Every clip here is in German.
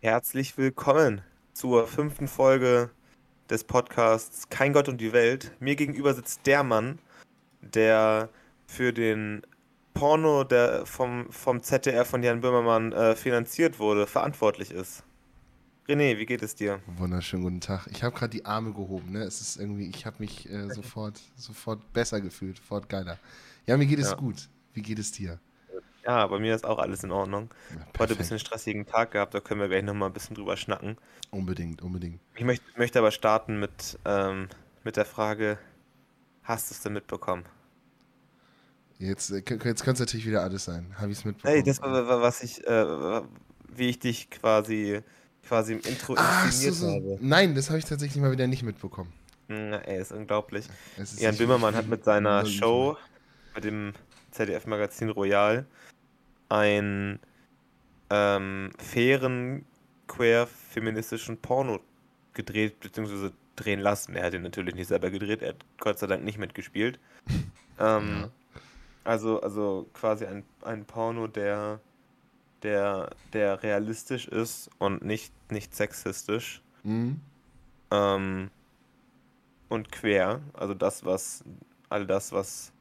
Herzlich willkommen zur fünften Folge des Podcasts Kein Gott und die Welt. Mir gegenüber sitzt der Mann, der für den Porno, der vom, vom ZDR von Jan Böhmermann äh, finanziert wurde, verantwortlich ist. René, wie geht es dir? Wunderschönen guten Tag. Ich habe gerade die Arme gehoben, ne? Es ist irgendwie, ich habe mich äh, sofort, sofort besser gefühlt, sofort geiler. Ja, mir geht es Ja. gut. Wie geht es dir? Ja, bei mir ist auch alles in Ordnung. Ja, Heute ein bisschen stressigen Tag gehabt, da können wir gleich nochmal ein bisschen drüber schnacken. Unbedingt, unbedingt. Ich möchte, möchte aber starten mit, ähm, mit der Frage, hast du es denn mitbekommen? Jetzt, äh, jetzt könnte es natürlich wieder alles sein. Habe ich es mitbekommen? Hey, das war, was ich, äh, wie ich dich quasi, quasi im Intro Ach, so, so. habe. Nein, das habe ich tatsächlich mal wieder nicht mitbekommen. Na, ey, ist unglaublich. Ist Jan Böhmermann hat mit seiner. Show, mit dem ZDF-Magazin Royal, einen ähm, fairen, queer-feministischen Porno gedreht, beziehungsweise drehen lassen. Er hat ihn natürlich nicht selber gedreht, er hat Gott sei Dank nicht mitgespielt. ähm, Ja. also, also quasi ein, ein Porno, der, der, der realistisch ist und nicht, nicht sexistisch. Mhm. Ähm, und quer, also das, was, all das, was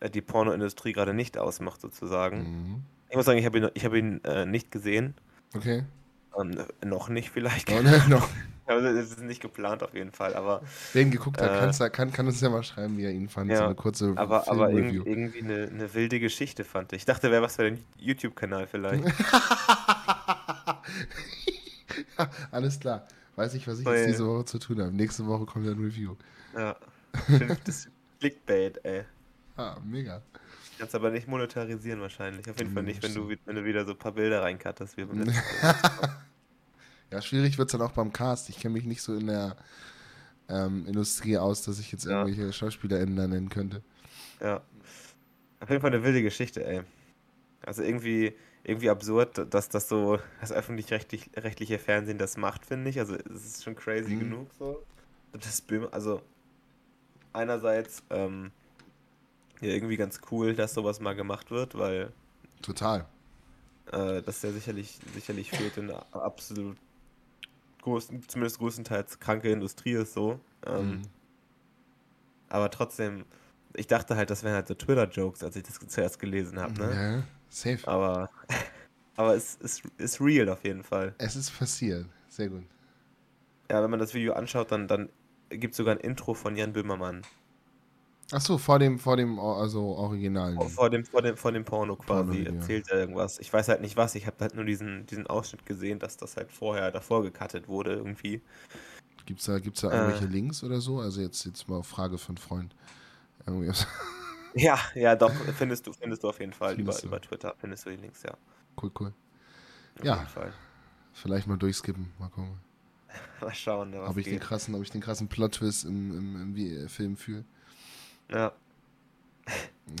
äh, die Pornoindustrie gerade nicht ausmacht, sozusagen. Mhm. Ich muss sagen, ich habe ihn, ich habe ihn äh, nicht gesehen. Okay. Ähm, noch nicht vielleicht. Oh, ne, noch. Also, es ist nicht geplant auf jeden Fall, aber, Wer ihn geguckt hat, Äh, kann, kann uns ja mal schreiben, wie er ihn fand. So Ja, eine kurze aber, aber irg irgendwie eine, eine wilde Geschichte fand ich. Ich dachte, wäre was für den YouTube-Kanal vielleicht. Alles klar. Weiß ich, was ich Oh, jetzt ja. diese Woche zu tun habe. Nächste Woche kommt ein Review. ja. Fünftes Clickbait, ey. Ah, mega. Kannst aber nicht monetarisieren wahrscheinlich. Auf jeden Fall nicht, wenn du, wenn du wieder so ein paar Bilder reinkattest. Wie beim letzten. Ja, schwierig wird es dann auch beim Cast. Ich kenne mich nicht so in der ähm, Industrie aus, dass ich jetzt Ja. irgendwelche SchauspielerInnen da nennen könnte. Ja. Auf jeden Fall eine wilde Geschichte, ey. Also irgendwie, irgendwie absurd, dass das so das öffentlich-rechtlich- rechtliche Fernsehen das macht, finde ich. Also es ist schon crazy Mhm. genug so. Das Böhm, also einerseits ähm, ja irgendwie ganz cool, dass sowas mal gemacht wird, weil Total. äh, das ja sicherlich, sicherlich fehlt in absolut großen, zumindest größtenteils kranke Industrie ist so. Ähm, Mhm. Aber trotzdem, ich dachte halt, das wären halt so Twitter-Jokes, als ich das zuerst gelesen habe, ne? Ja, safe. Aber, aber es ist, ist real auf jeden Fall. Es ist passiert. Sehr gut. Ja, wenn man das Video anschaut, dann, dann gibt es sogar ein Intro von Jan Böhmermann. Achso, vor dem, vor dem also Originalen. Vor, vor, dem, vor, dem, vor dem Porno quasi Porno-Video. erzählt er irgendwas. Ich weiß halt nicht was, ich habe halt nur diesen, diesen Ausschnitt gesehen, dass das halt vorher davor gecuttet wurde irgendwie. Gibt's da, gibt's da Äh. irgendwelche Links oder so? Also jetzt, jetzt mal auf Frage von Freund. Ja, ja, doch, findest du, findest du auf jeden Fall. Über, du. über Twitter findest du die Links, ja. cool, cool. Auf Ja. jeden Fall. Vielleicht mal durchskippen. Mal gucken. Mal schauen, was Ob ich, den geht. krassen, ob ich den krassen Plot-Twist im, im, im äh, Film fühle. Ja,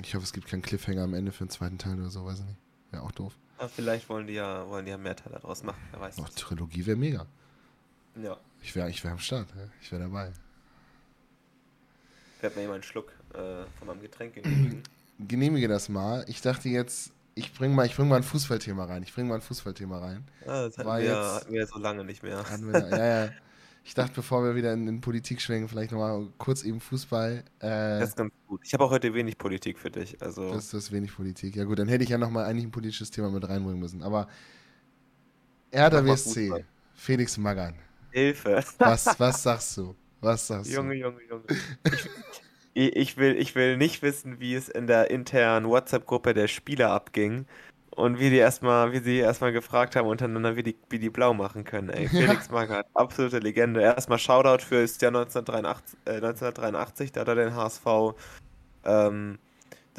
Ich hoffe, es gibt keinen Cliffhanger am Ende für den zweiten Teil oder so, weiß ich nicht. Wäre auch doof. aber vielleicht wollen die ja, wollen die ja mehr Teile daraus machen, wer weiß. Noch das. Trilogie wäre mega. Ja. Ich wäre ich wär am Start. ja. Ich wäre dabei. Ich werde mir immer einen Schluck äh, von meinem Getränk genehmigen. Genehmige das mal. Ich dachte jetzt, ich bring mal, ich bring mal ein Fußballthema rein. Ich bring mal ein Fußballthema rein. Ah, das hatten War wir, jetzt- hatten wir so lange nicht mehr. Hatten wir ja, ja. Ich dachte, bevor wir wieder in, in Politik schwenken, vielleicht nochmal kurz eben Fußball. Äh, Das ist ganz gut. Ich habe auch heute wenig Politik für dich. Also, das, das ist wenig Politik. Ja gut, dann hätte ich ja nochmal eigentlich ein politisches Thema mit reinbringen müssen. Aber mal WSC, Fußball. Felix Magath. Hilfe. Was, was sagst du? Was sagst Junge, du? Junge, Junge. Ich, ich, will, ich will nicht wissen, wie es in der internen WhatsApp-Gruppe der Spieler abging. Und wie die erstmal, wie sie erstmal gefragt haben untereinander, wie die, wie die blau machen können, ey. Felix Magath, absolute Legende. Erstmal Shoutout für das Jahr 1983, äh, 1983, da hat er den HSV ähm,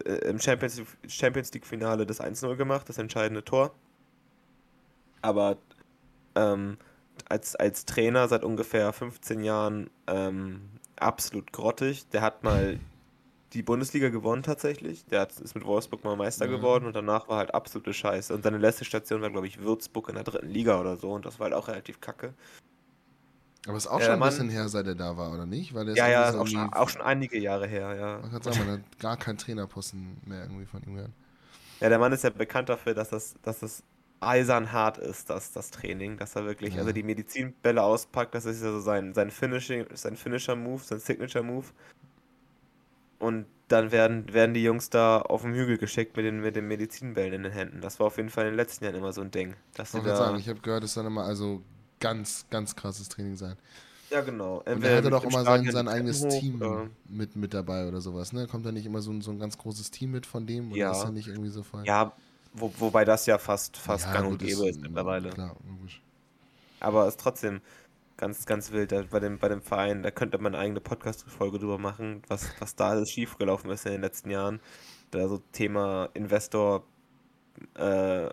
äh, im Champions, Champions League-Finale das 1-0 gemacht, das entscheidende Tor. Aber ähm, als, als Trainer seit ungefähr 15 Jahren ähm, absolut grottig. Der hat mal die Bundesliga gewonnen tatsächlich. Der hat, ist mit Wolfsburg mal Meister Ja. geworden und danach war halt absolute Scheiße. Und seine letzte Station war, glaube ich, Würzburg in der dritten Liga oder so und das war halt auch relativ kacke. Aber ist auch Ja, schon ein Mann- bisschen her, seit er da war, oder nicht? Weil der Ja, ja, ist auch schon, auch schon einige Jahre her, ja. Man kann sagen, man hat gar keinen Trainerposten mehr irgendwie von ihm gehört. Ja, der Mann ist ja bekannt dafür, dass das, dass das eisern hart ist, das, das Training, dass er wirklich, Ja. also die Medizinbälle auspackt, das ist ja so sein, sein Finishing, sein Finisher-Move, sein Signature-Move. Und dann werden, werden die Jungs da auf den Hügel geschickt mit den, mit den Medizinbällen in den Händen. Das war auf jeden Fall in den letzten Jahren immer so ein Ding. Dass Ich da, sagen, ich habe gehört, es soll immer also ganz, ganz krasses Training sein. ja genau. Und Entweder er hatte mit doch immer sein, sein eigenes hoch, Team oder- mit, mit dabei oder sowas, ne? Kommt da nicht immer so ein, so ein ganz großes Team mit von dem? Oder Ja. ist er nicht irgendwie so voll? Ja, wo, wobei das ja fast, fast Ja, gang und gäbe ist mittlerweile. Klar, logisch. Aber ist trotzdem ganz, ganz wild. Da Bei dem, bei dem Verein, da könnte man eine eigene Podcast-Folge drüber machen, was, was da alles schiefgelaufen ist in den letzten Jahren. Da so Thema Investor äh,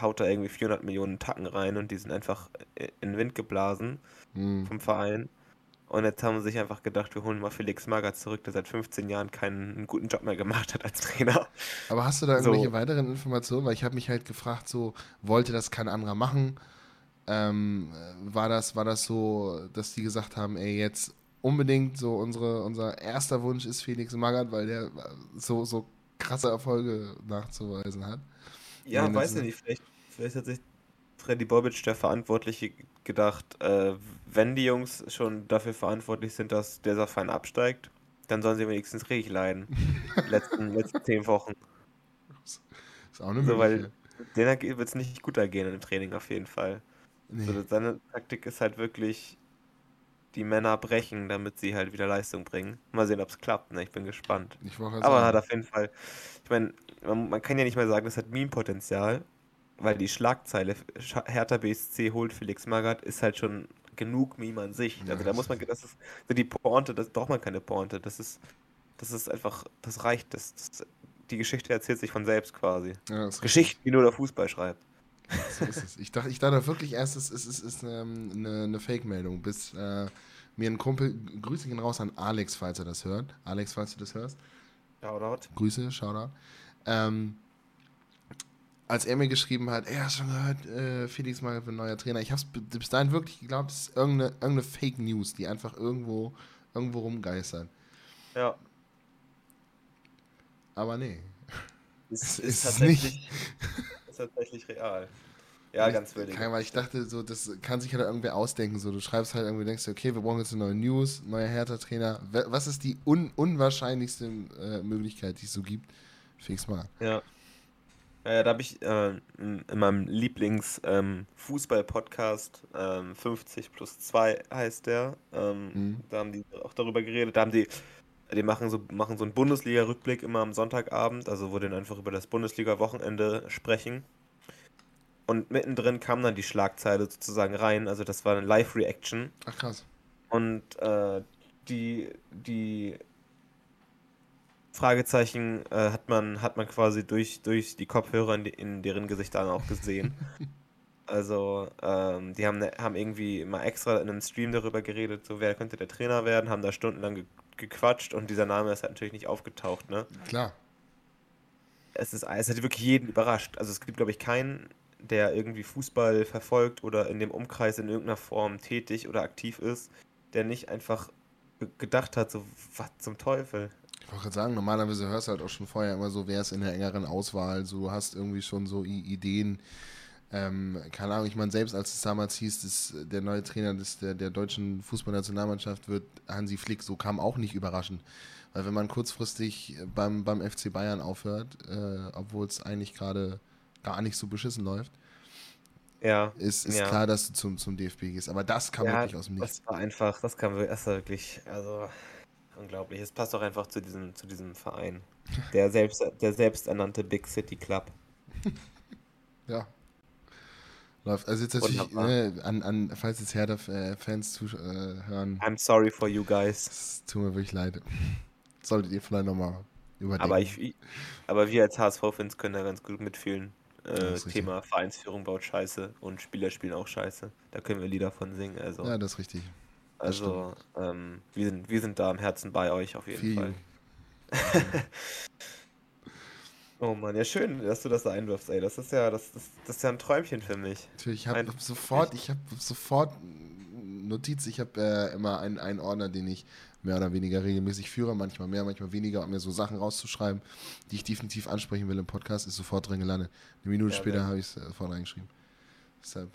haut da irgendwie 400 Millionen Tacken rein und die sind einfach in den Wind geblasen Hm. vom Verein. Und jetzt haben sie sich einfach gedacht, wir holen mal Felix Magath zurück, der seit 15 Jahren keinen einen guten Job mehr gemacht hat als Trainer. Aber hast du da So. irgendwelche weiteren Informationen? Weil ich habe mich halt gefragt, so, wollte das kein anderer machen? Ähm, äh, war, das, war das so, dass die gesagt haben, ey, jetzt unbedingt so unsere, unser erster Wunsch ist Felix Magath, weil der so, so krasse Erfolge nachzuweisen hat? Ja, Nee, weiß das- ich nicht. Vielleicht, vielleicht hat sich Freddy Bobic, der Verantwortliche, gedacht, äh, wenn die Jungs schon dafür verantwortlich sind, dass dieser Verein absteigt, dann sollen sie wenigstens richtig leiden. Die letzten, letzten zehn Wochen. Ist auch eine So, weil Möglichkeit. denen wird es nicht gut ergehen im Training auf jeden Fall. Nee. So, seine Taktik ist halt wirklich die Männer brechen, damit sie halt wieder Leistung bringen. Mal sehen, ob es klappt. Ne? Ich bin gespannt. Ich Aber sagen. hat auf jeden Fall, ich meine, man, man kann ja nicht mal sagen, das hat Meme-Potenzial, weil die Schlagzeile Sch- Hertha BSC holt Felix Magath ist halt schon genug Meme an sich. Ja, Also da muss man, das ist so die Pointe, das braucht man keine Pointe. Das ist, das ist einfach, das reicht. Das, das, die Geschichte erzählt sich von selbst quasi. Ja, richtig. Geschichten, die nur der Fußball schreibt. So ist es. Ich dachte, ich dachte wirklich erst, es ist, es ist ähm, eine, eine Fake-Meldung, bis äh, mir ein Kumpel, Grüße gehen raus an Alex, falls er das hört. Alex, falls du das hörst. Shoutout. Grüße, Shoutout. Ähm, als er mir geschrieben hat, ey, hast du schon gehört, äh, Felix Magath wird neuer Trainer. Ich habe es bis dahin wirklich geglaubt, es ist irgendeine, irgendeine Fake News, die einfach irgendwo, irgendwo rumgeistert. Ja. Aber nee. Ist, Es ist, ist tatsächlich, ist tatsächlich real. Ja, ganz wild. Kein, weil ich dachte, so, das kann sich halt irgendwer ausdenken. So, du schreibst halt irgendwie, denkst du, okay, wir brauchen jetzt eine neue News, neuer Hertha-Trainer. Was ist die un unwahrscheinlichste äh, Möglichkeit, die es so gibt? Fix mal. Ja. Äh, da habe ich äh, in, in meinem Lieblings-Fußball-Podcast, ähm, 50 plus 2 heißt der, ähm, Mhm. da haben die auch darüber geredet. Da haben die, die machen so, machen so einen Bundesliga-Rückblick immer am Sonntagabend, also wo die dann einfach über das Bundesliga-Wochenende sprechen. Und mittendrin kam dann die Schlagzeile sozusagen rein, also das war eine Live-Reaction. Ach krass. Und äh, die, die Fragezeichen äh, hat man, hat man quasi durch, durch die Kopfhörer in, in deren Gesichtern auch gesehen. Also, ähm, die haben, haben irgendwie mal extra in einem Stream darüber geredet, so wer könnte der Trainer werden, haben da stundenlang gequatscht und dieser Name ist halt natürlich nicht aufgetaucht, ne? Klar. Es ist, es hat wirklich jeden überrascht. Also es gibt, glaube ich, keinen, der irgendwie Fußball verfolgt oder in dem Umkreis in irgendeiner Form tätig oder aktiv ist, der nicht einfach ge- gedacht hat, so, was zum Teufel? Ich wollte gerade sagen, normalerweise hörst du halt auch schon vorher immer so, wer ist in der engeren Auswahl. So, du hast irgendwie schon so Ideen. Ähm, keine Ahnung, ich meine, selbst als es damals hieß, dass der neue Trainer des, der, der deutschen Fußballnationalmannschaft wird Hansi Flick, so kam auch nicht überraschend. Weil wenn man kurzfristig beim, beim FC Bayern aufhört, äh, obwohl es eigentlich gerade gar nicht so beschissen läuft, Ja, ist, ist Ja. klar, dass du zum, zum DFB gehst. Aber das kam ja wirklich aus dem Nichts. das war einfach, das kam wirklich, das war wirklich, also unglaublich. Es passt auch einfach zu diesem, zu diesem Verein. Der selbst, der selbsternannte Big City Club. Ja. Läuft. Also jetzt natürlich, ne, an, an, falls jetzt Hertha-Fans zuhören, I'm sorry for you guys. es tut mir wirklich leid. Solltet ihr vielleicht nochmal überdenken. Aber ich, aber wir als HSV-Fans können da ganz gut mitfühlen. Äh, ist richtig. Thema Vereinsführung baut Scheiße und Spieler spielen auch Scheiße. Da können wir Lieder von singen. Also, Ja, das ist richtig. das also ähm, wir, sind, wir sind da im Herzen bei euch auf jeden Viel. Fall. Oh Mann, ja schön, dass du das da einwirfst, ey. Das ist ja, das, das, das ist ja ein Träumchen für mich. Natürlich, ich habe sofort, ich habe sofort Notiz, ich habe äh, immer einen, einen Ordner, den ich mehr oder weniger regelmäßig führe, manchmal mehr, manchmal weniger, um mir so Sachen rauszuschreiben, die ich definitiv ansprechen will im Podcast, ist sofort drin gelandet. Eine Minute ja, später habe ich es äh, vorne reingeschrieben. Deshalb.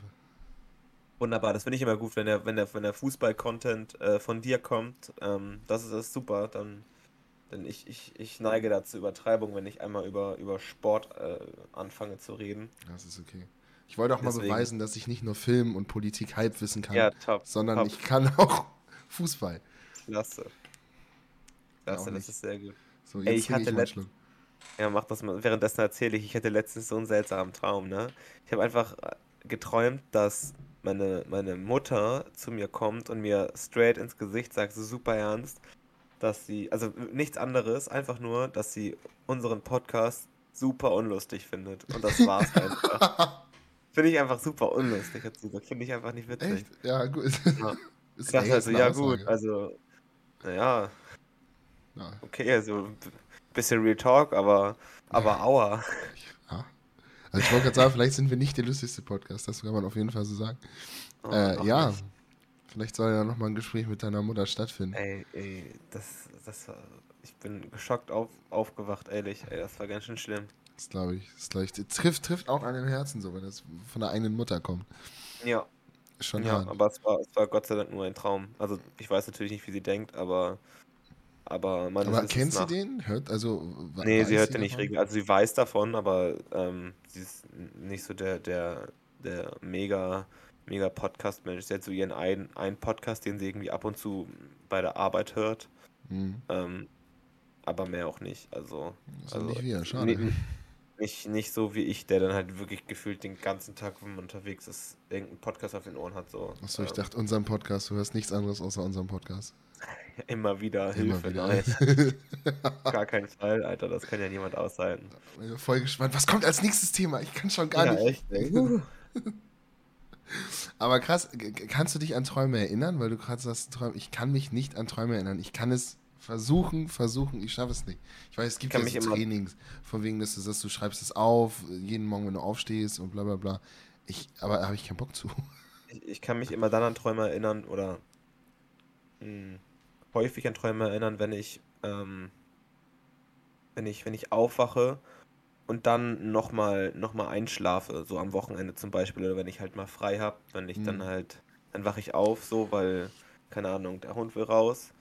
Wunderbar, das finde ich immer gut, wenn der, wenn der, wenn der Fußball-Content äh, von dir kommt. Ähm, das, ist, das ist super, dann, denn ich, ich, ich neige dazu Übertreibung, wenn ich einmal über, über Sport äh, anfange zu reden. Das ist okay. Ich wollte auch Deswegen. mal beweisen, dass ich nicht nur Film und Politik Halbwissen kann, ja, top, sondern top. ich kann auch Fußball. Klasse. Klasse, das ist sehr gut. So, Ey, ich hatte letztens. Ja, mach das mal. Währenddessen erzähle ich, ich hatte letztens so einen seltsamen Traum, ne? Ich habe einfach äh, geträumt, dass meine, meine Mutter zu mir kommt und mir straight ins Gesicht sagt, so super ernst, dass sie, also nichts anderes, einfach nur, dass sie unseren Podcast super unlustig findet. Und das war's einfach. Finde ich einfach super unlustig, hat sie gesagt. Finde ich einfach nicht witzig. Echt? Ja, gut. Ja. ich dachte also, ja gut, also, naja. Ja. Okay, also bisschen Real Talk, aber, aber ja. aua. Ja. Also ich wollte gerade sagen, vielleicht sind wir nicht der lustigste Podcast, das kann man auf jeden Fall so sagen. Oh, äh, ja, nicht. Vielleicht soll ja nochmal ein Gespräch mit deiner Mutter stattfinden. Ey, ey, das, das war, ich bin geschockt auf, aufgewacht, ehrlich, ey, das war ganz schön schlimm. Das glaube ich, das glaube ich, trifft, trifft auch an den Herzen so, wenn das von der eigenen Mutter kommt. Ja. Schon ja, hart. aber es war, es war Gott sei Dank nur ein Traum. Also ich weiß natürlich nicht, wie sie denkt, aber aber man Aber kennt sie den? Hört, also, nee, sie hört den nicht regelmäßig. Also sie weiß davon, aber ähm, sie ist nicht so der, der, der mega, mega Podcast-Mensch. Sie hat so ihren einen, einen Podcast, den sie irgendwie ab und zu bei der Arbeit hört. Mhm. Ähm, aber mehr auch nicht. Also, also nicht wieder, schade. Nee, nicht, nicht so wie ich, der dann halt wirklich gefühlt den ganzen Tag, wenn man unterwegs ist, irgendeinen Podcast auf den Ohren hat. So. Achso, ich ähm, dachte, unseren Podcast, du hörst nichts anderes außer unserem Podcast. Immer wieder Immer Hilfe, wieder. nein. gar keinen Fall, Alter, das kann ja niemand aushalten. Ich voll gespannt, was kommt als nächstes Thema? Ich kann schon gar ja, nicht. Echt, Aber krass, kannst du dich an Träume erinnern? Weil du gerade sagst, ich kann mich nicht an Träume erinnern. Ich kann es versuchen, versuchen, ich schaffe es nicht. Ich weiß, es gibt ja so Trainings, von wegen, dass du sagst, du schreibst es auf, jeden Morgen, wenn du aufstehst und bla bla bla. Ich, aber da habe ich keinen Bock zu. Ich, ich, kann mich immer dann an Träume erinnern oder mh, hm, häufig an Träume erinnern, wenn ich, ähm, wenn ich, wenn ich aufwache und dann nochmal noch mal einschlafe, so am Wochenende zum Beispiel, oder wenn ich halt mal frei habe, wenn ich mhm. dann halt, dann wache ich auf, so, weil, keine Ahnung, der Hund will raus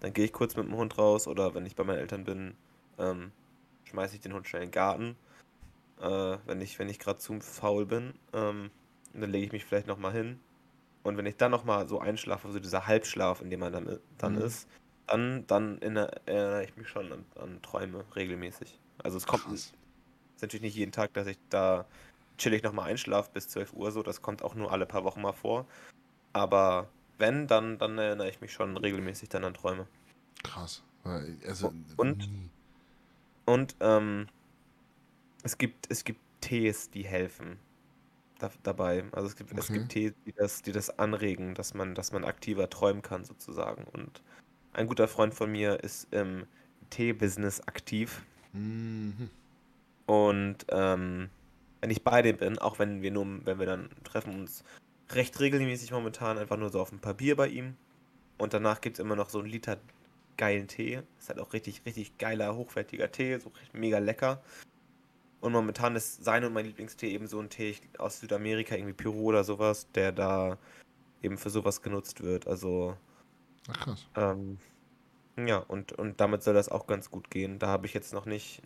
dann gehe ich kurz mit dem Hund raus oder wenn ich bei meinen Eltern bin, ähm, schmeiße ich den Hund schnell in den Garten, äh, wenn ich, wenn ich gerade zu faul bin. Ähm, dann lege ich mich vielleicht nochmal hin. Und wenn ich dann nochmal so einschlafe, so dieser Halbschlaf, in dem man dann, dann mhm. ist, dann, dann erinnere ich mich schon an, an Träume regelmäßig. Also es kommt, ist natürlich nicht jeden Tag, dass ich da chillig nochmal einschlafe bis 12 Uhr so, das kommt auch nur alle paar Wochen mal vor. Aber wenn, dann, dann erinnere ich mich schon regelmäßig dann an Träume. Krass. Also, und und ähm, es gibt es gibt Tees, die helfen da, dabei. Also es gibt okay. es gibt Tees, die das die das anregen, dass man dass man aktiver träumen kann sozusagen. Und ein guter Freund von mir ist im Tee-Business aktiv. Mhm. Und ähm, wenn ich bei dem bin, auch wenn wir nur, wenn wir dann treffen uns recht regelmäßig momentan einfach nur so auf ein Papier bei ihm. Und danach gibt es immer noch so einen Liter geilen Tee. Ist halt auch richtig, richtig geiler, hochwertiger Tee, so mega lecker. Und momentan ist sein und mein Lieblingstee eben so ein Tee aus Südamerika, irgendwie Peru oder sowas, der da eben für sowas genutzt wird. Also. Ach krass. Ähm, ja, und, und damit soll das auch ganz gut gehen. Da habe ich jetzt noch nicht,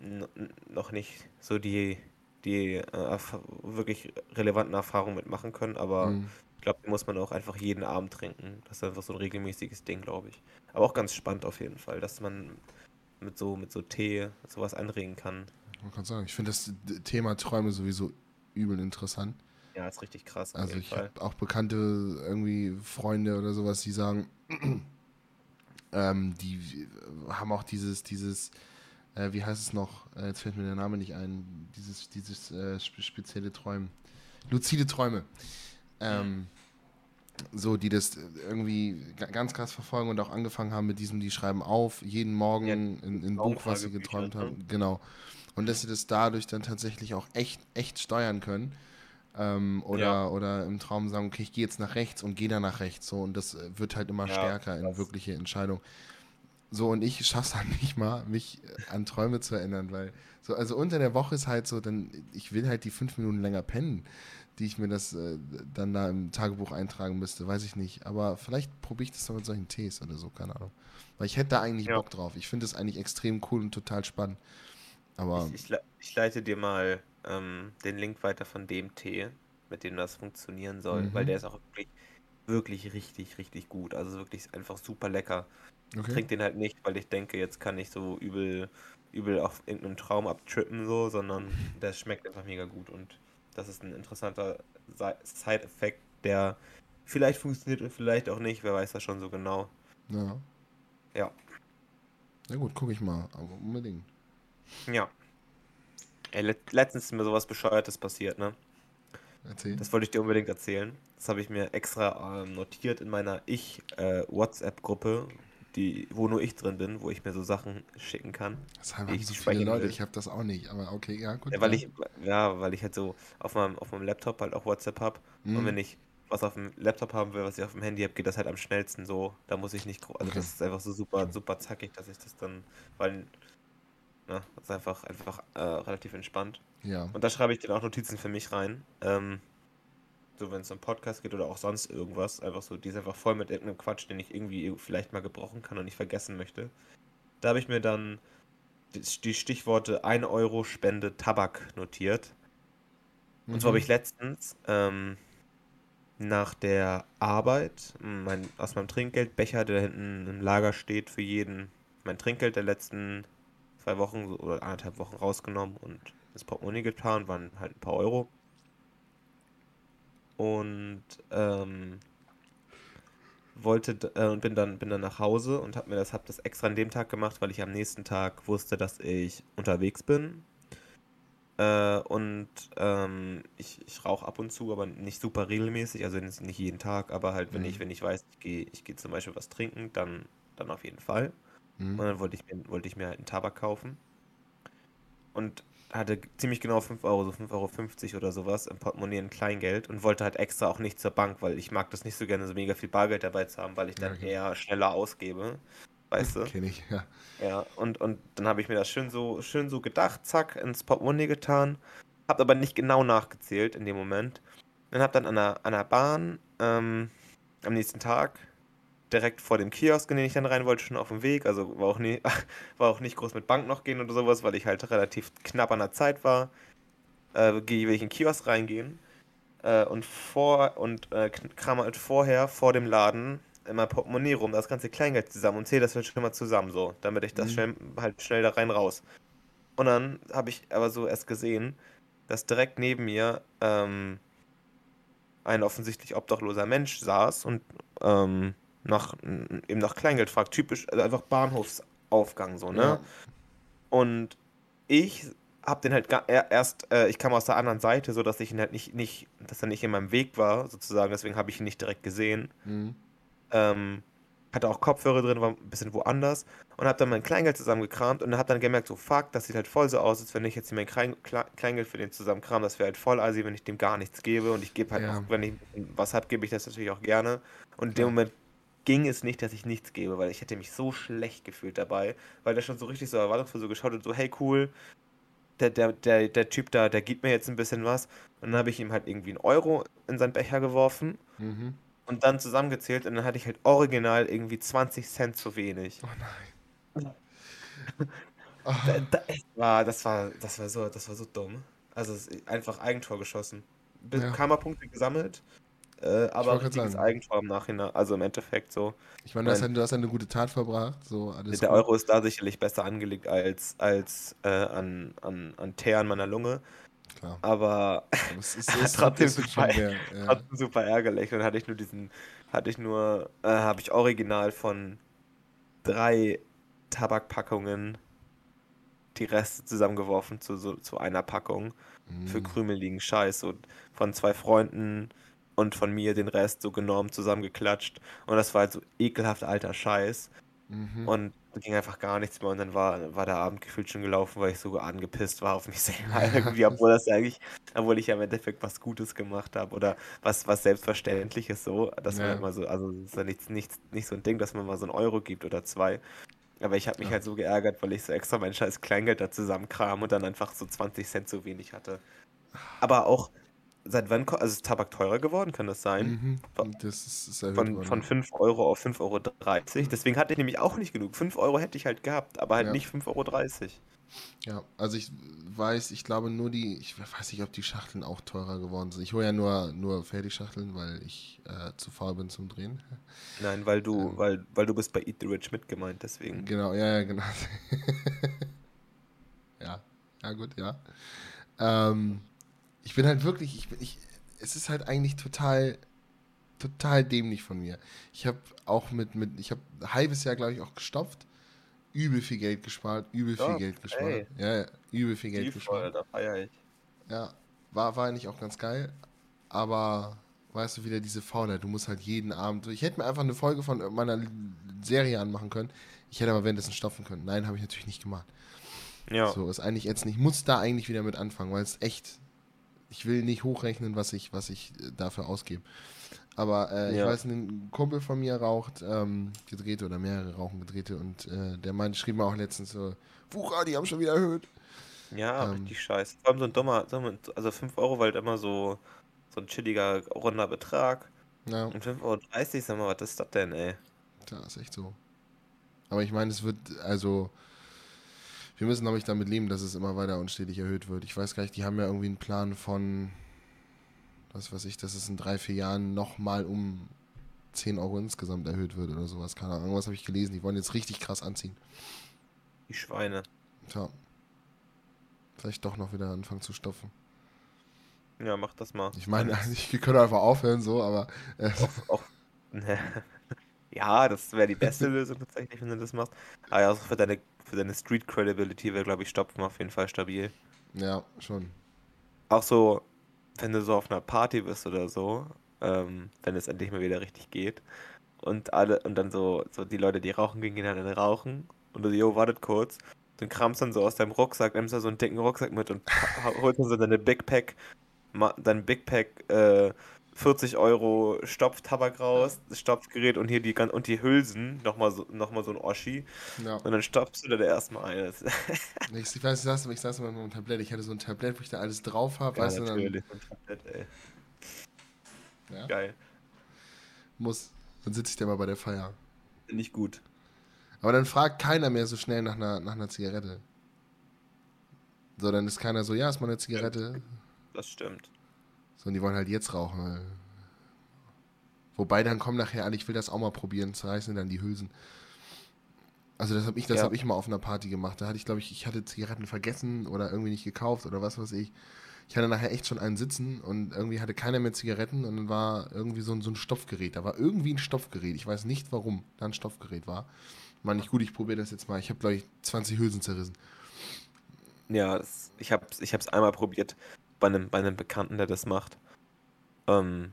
noch nicht so die, die äh, wirklich relevanten Erfahrungen mitmachen können, aber mhm. ich glaube, die muss man auch einfach jeden Abend trinken. Das ist einfach so ein regelmäßiges Ding, glaube ich. Aber auch ganz spannend auf jeden Fall, dass man mit so, mit so Tee sowas anregen kann. Man kann sagen, ich finde das Thema Träume sowieso übel interessant. Ja, ist richtig krass. Also ich habe auch bekannte irgendwie Freunde oder sowas, die sagen, ähm, die haben auch dieses, dieses äh, wie heißt es noch? Äh, jetzt fällt mir der Name nicht ein. Dieses, dieses äh, spezielle Träumen. Luzide Träume. Ähm, so, die das irgendwie ganz krass verfolgen und auch angefangen haben mit diesem, die schreiben auf, jeden Morgen ja, in, in Buch, was sie geträumt haben. Genau. Und dass sie das dadurch dann tatsächlich auch echt, echt steuern können. Ähm, oder, ja. oder im Traum sagen, okay, ich gehe jetzt nach rechts und gehe dann nach rechts. So, und das äh, wird halt immer ja, stärker in wirkliche Entscheidungen. So, und ich schaff's dann nicht mal, mich an Träume zu erinnern, weil so, also unter der Woche ist halt so, dann, ich will halt die fünf Minuten länger pennen, die ich mir das äh, dann da im Tagebuch eintragen müsste, weiß ich nicht. Aber vielleicht probiere ich das dann mit solchen Tees oder so, keine Ahnung. Weil ich hätte da eigentlich Ja. Bock drauf. Ich finde das eigentlich extrem cool und total spannend. Aber Ich, ich, ich leite dir mal ähm, den Link weiter von dem Tee, mit dem das funktionieren soll, weil Mhm. der ist auch wirklich, wirklich richtig, richtig gut. Also wirklich einfach super lecker. Ich okay. trinke den halt nicht, weil ich denke, jetzt kann ich so übel, übel auf irgendeinen Traum abtrippen, so, sondern der schmeckt einfach mega gut und das ist ein interessanter Si- Side-Effekt, der vielleicht funktioniert und vielleicht auch nicht, wer weiß das schon so genau. Ja. Ja. Na gut, gucke ich mal. Aber unbedingt. Ja. Ey, let letztens ist mir sowas Bescheuertes passiert, ne? Erzähl. Das wollte ich dir unbedingt erzählen. Das habe ich mir extra ähm, notiert in meiner Ich-WhatsApp-Gruppe, die, wo nur ich drin bin, wo ich mir so Sachen schicken kann. Das haben ich so viele Leute. will. Ich habe das auch nicht. Aber okay, ja, gut. Ja, weil ich, ja, weil ich halt so auf meinem, auf meinem Laptop halt auch WhatsApp habe. Mhm. Und wenn ich was auf dem Laptop haben will, was ich auf dem Handy habe, geht das halt am schnellsten so. Da muss ich nicht, also Okay. das ist einfach so super, super zackig, dass ich das dann, weil, na, das ist einfach, einfach äh, relativ entspannt. Ja. Und da schreibe ich dann auch Notizen für mich rein. Ähm, so, wenn es um Podcast geht oder auch sonst irgendwas. Einfach so, die ist einfach voll mit irgendeinem Quatsch, den ich irgendwie vielleicht mal gebrochen kann und nicht vergessen möchte. Da habe ich mir dann die, Stichworte 1 Euro Spende Tabak notiert. Und zwar habe ich letztens ähm, nach der Arbeit mein, aus meinem Trinkgeldbecher, der da hinten im Lager steht, für jeden mein Trinkgeld der letzten zwei Wochen oder anderthalb Wochen rausgenommen und ins Portemonnaie getan, waren halt ein paar Euro. Und ähm, wollte äh, und bin dann bin dann nach Hause und habe mir das hab das extra an dem Tag gemacht, weil ich am nächsten Tag wusste, dass ich unterwegs bin äh, und ähm, ich, ich rauche ab und zu, aber nicht super regelmäßig, also nicht jeden Tag, aber halt, wenn ich, Mhm. wenn ich weiß, ich gehe ich geh zum Beispiel was trinken, dann, dann auf jeden Fall. Mhm. Und dann wollte ich mir, wollte ich mir halt einen Tabak kaufen. Und hatte ziemlich genau 5 Euro, so 5,50 Euro oder sowas im Portemonnaie in Kleingeld und wollte halt extra auch nicht zur Bank, weil ich mag das nicht so gerne, so mega viel Bargeld dabei zu haben, weil ich dann okay. eher schneller ausgebe. Weißt du? Kenne ich, ja. Ja, und, und dann habe ich mir das schön so, schön so gedacht, zack, ins Portemonnaie getan. Hab aber nicht genau nachgezählt in dem Moment. Und hab dann an der, an der Bahn ähm, am nächsten Tag direkt vor dem Kiosk, in den ich dann rein wollte, schon auf dem Weg. Also war auch, nie, war auch nicht groß mit Bank noch gehen oder sowas, weil ich halt relativ knapp an der Zeit war. Äh, geh- will ich in den Kiosk reingehen. Äh, und vor und äh, kram halt vorher vor dem Laden in mein Portemonnaie rum, das ganze Kleingeld zusammen und zähle das halt schon mal zusammen so, damit ich das Mhm. schnell halt schnell da rein raus. Und dann habe ich aber so erst gesehen, dass direkt neben mir ähm, ein offensichtlich obdachloser Mensch saß und ähm, nach, eben nach Kleingeld fragt. Typisch, also einfach Bahnhofsaufgang so, ne? Ja. Und ich hab den halt er- erst, äh, ich kam aus der anderen Seite, so dass ich ihn halt nicht, nicht, dass er nicht in meinem Weg war, sozusagen, deswegen habe ich ihn nicht direkt gesehen. Mhm. Ähm, hatte auch Kopfhörer drin, war ein bisschen woanders und hab dann mein Kleingeld zusammengekramt und hab dann gemerkt, so fuck, das sieht halt voll so aus, als wenn ich jetzt hier mein Klein, Kle- Kleingeld für den zusammenkram, das wäre halt voll assi, wenn ich dem gar nichts gebe und ich gebe halt Ja. auch, wenn ich was hab, gebe ich das natürlich auch gerne und in dem. Moment ging es nicht, dass ich nichts gebe, weil ich hätte mich so schlecht gefühlt dabei, weil der schon so richtig so erwartungsvoll so geschaut hat, so hey cool, der, der, der, der Typ da, der gibt mir jetzt ein bisschen was und dann habe ich ihm halt irgendwie einen Euro in seinen Becher geworfen Mhm. und dann zusammengezählt und dann hatte ich halt original irgendwie 20 Cent zu wenig. Oh nein. Ah, Da, da, war, das war, das war so, das war so dumm. Also einfach Eigentor geschossen. Ja. Karma-Punkte gesammelt, äh, aber richtiges sagen. Eigentor im Nachhinein. Also im Endeffekt so. ich meine, du hast, du hast eine gute Tat verbracht. So, alles Der gut. Euro ist da sicherlich besser angelegt als, als äh, an, an, an Teer an meiner Lunge. Klar. Aber es ist, trotzdem ist schon super. wert, ja. trotzdem super ärgerlich. Und hatte ich nur diesen, hatte ich nur, äh, habe ich original von drei Tabakpackungen die Reste zusammengeworfen zu, so, zu einer Packung für Mhm. krümeligen Scheiß. So von zwei Freunden und von mir den Rest so genommen, zusammengeklatscht. Und das war halt so ekelhaft alter Scheiß. Mhm. Und ging einfach gar nichts mehr. Und dann war, war der Abend gefühlt schon gelaufen, weil ich so angepisst war auf mich selber irgendwie, obwohl das eigentlich, obwohl ich ja im Endeffekt was Gutes gemacht habe oder was, was Selbstverständliches so, dass man Ja. halt mal so, also es ist ja nichts, nichts, nicht so ein Ding, dass man mal so einen Euro gibt oder zwei. Aber ich habe mich Ja. halt so geärgert, weil ich so extra mein scheiß Kleingeld da zusammenkram und dann einfach so 20 Cent zu wenig hatte. Aber auch, seit wann, also ist Tabak teurer geworden, kann das sein? Mhm. Das ist, erhöht Von, von 5 Euro auf 5,30 Euro. Deswegen hatte ich nämlich auch nicht genug. 5 Euro hätte ich halt gehabt, aber halt Ja. nicht 5,30 Euro. Ja, also ich weiß, ich glaube nur die, ich weiß nicht, ob die Schachteln auch teurer geworden sind. Ich hole ja nur, nur Fertigschachteln, weil ich äh, zu faul bin zum Drehen. Nein, weil du, Ähm. weil, weil du bist bei Eat the Rich mit gemeint, deswegen. Genau, ja, ja, genau. ja, ja, gut, ja. Ähm, ich bin halt wirklich, ich bin, ich, es ist halt eigentlich total, total dämlich von mir. Ich habe auch mit, mit, ich habe ein halbes Jahr, glaube ich, auch gestopft. Übel viel Geld gespart, übel viel Ja, Geld gespart. ey. Ja, ja, übel viel Geld Die voll, gespart. da feier ich. Ja, war, war eigentlich auch ganz geil. Aber weißt du, wieder diese Faulheit. Du musst halt jeden Abend. Ich hätte mir einfach eine Folge von meiner Serie anmachen können. Ich hätte aber währenddessen stopfen können. Nein, habe ich natürlich nicht gemacht. Ja. So ist eigentlich jetzt nicht. Ich muss da eigentlich wieder mit anfangen, weil es echt. Ich will nicht hochrechnen, was ich, was ich äh, dafür ausgebe. Aber äh, ich Ja. weiß, ein Kumpel von mir raucht ähm, Gedrehte oder mehrere rauchen Gedrehte und äh, der meinte, schrieb mir auch letztens so, Wucha, die haben schon wieder erhöht. Ja, Ähm. richtig scheiße. Vor allem so ein dummer, also 5 Euro war halt immer so, so ein chilliger, runder Betrag. Ja. Und 5,30 Euro, sag mal, was ist das denn, ey? Ja, ist echt so. Aber ich meine, es wird, also, wir müssen, glaube ich, damit leben, dass es immer weiter und stetig erhöht wird. Ich weiß gar nicht, die haben ja irgendwie einen Plan von, was weiß ich, dass es in drei, vier Jahren nochmal um 10 Euro insgesamt erhöht wird oder sowas. Keine Ahnung, irgendwas habe ich gelesen. Die wollen jetzt richtig krass anziehen. Die Schweine. Tja. Vielleicht doch noch wieder anfangen zu stopfen. Ja, mach das mal. Ich meine, ich könnte einfach aufhören, so, aber äh, Auch, ja, das wäre die beste Lösung tatsächlich, wenn du das machst. Aber ja, also für deine, für deine Street Credibility wäre, glaube ich, Stopfen auf jeden Fall stabil. ja, schon. Auch so, wenn du so auf einer Party bist oder so, ähm, wenn es endlich mal wieder richtig geht. Und alle, und dann so, so die Leute, die rauchen gehen, gehen dann rauchen. Und du so, jo, wartet kurz. Dann kramst dann so aus deinem Rucksack, nimmst da so einen dicken Rucksack mit und holst dann so deine Big Pack, dein Big Pack, äh, 40 Euro Stopftabak raus, Stopfgerät und hier die und die Hülsen, nochmal so, noch mal so ein Oschi. Ja. Und dann stopfst du da erstmal. Das, Ich, ich weiß, ich saß, ich saß immer mit einem Tablett. Ich hatte so ein Tablett, wo ich da alles drauf habe. ja, weißt du, dann natürlich. Komplett, ey. Ja. Geil. muss, dann sitze ich da mal bei der Feier. Nicht gut. Aber dann fragt keiner mehr so schnell nach einer, nach einer Zigarette. So, dann ist keiner so, ja, ist mal eine Zigarette. Das stimmt. So, und die wollen halt jetzt rauchen. Wobei dann kommen nachher alle, ich will das auch mal probieren, zerreißen dann die Hülsen. Also das habe ich, das Ja. habe ich mal auf einer Party gemacht. Da hatte ich, glaube ich, ich hatte Zigaretten vergessen oder irgendwie nicht gekauft oder was weiß ich. Ich hatte nachher echt schon einen sitzen und irgendwie hatte keiner mehr Zigaretten und dann war irgendwie so ein, so ein Stopfgerät. Da war irgendwie ein Stoffgerät. Ich weiß nicht, warum da ein Stoffgerät war. Meine ich, gut, ich probiere das jetzt mal. Ich habe, glaube ich, 20 Hülsen zerrissen. Ja, das, ich hab's, ich hab's einmal probiert bei einem, bei einem Bekannten, der das macht. Ähm,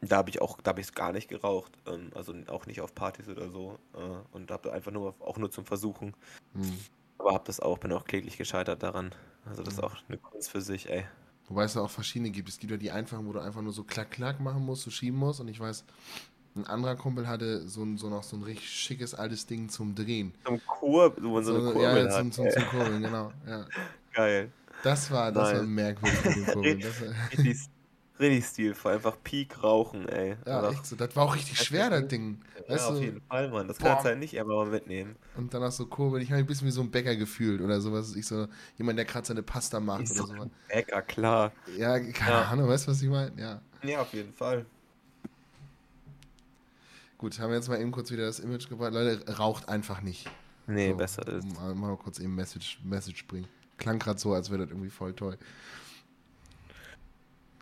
da habe ich auch, da habe ich es gar nicht geraucht, ähm, also auch nicht auf Partys oder so äh, und habe einfach nur, auch nur zum Versuchen. Hm. Aber habe das auch, bin auch kläglich gescheitert daran. Also das ist Mhm. auch eine Kunst für sich, ey. Wobei es da auch verschiedene gibt. Es gibt ja die einfachen, wo du einfach nur so klack, klack machen musst, so schieben musst. Und ich weiß, ein anderer Kumpel hatte so, ein, so noch so ein richtig schickes altes Ding zum Drehen. So, ein Kur, wo man so, eine Kurbel ja, zum, zum, zum Kurbeln, genau. Ja. Geil. Das war, das war merkwürdig. Das war, Richtig, richtig stilvoll. Einfach Peak rauchen, ey. ja, Einfach- echt so. Das war auch richtig schwer, das Ding. ja, Weißt auf du, jeden Fall, Mann. Das Boah. kannst du halt nicht einfach mal mitnehmen. und danach so Kurbeln. Ich habe mich ein bisschen wie so ein Bäcker gefühlt oder sowas. Ich so, jemand, der gerade seine Pasta macht Ist oder sowas. Bäcker, klar. Ja, keine Ja. Ahnung, weißt du, was ich meine? Ja. Ja, auf jeden Fall. Gut, haben wir jetzt mal eben kurz wieder das Image gebracht. Leute, raucht einfach nicht. Nee, So, besser ist. Mal, mal kurz eben Message, Message bringen. Klang gerade so, als wäre das irgendwie voll toll.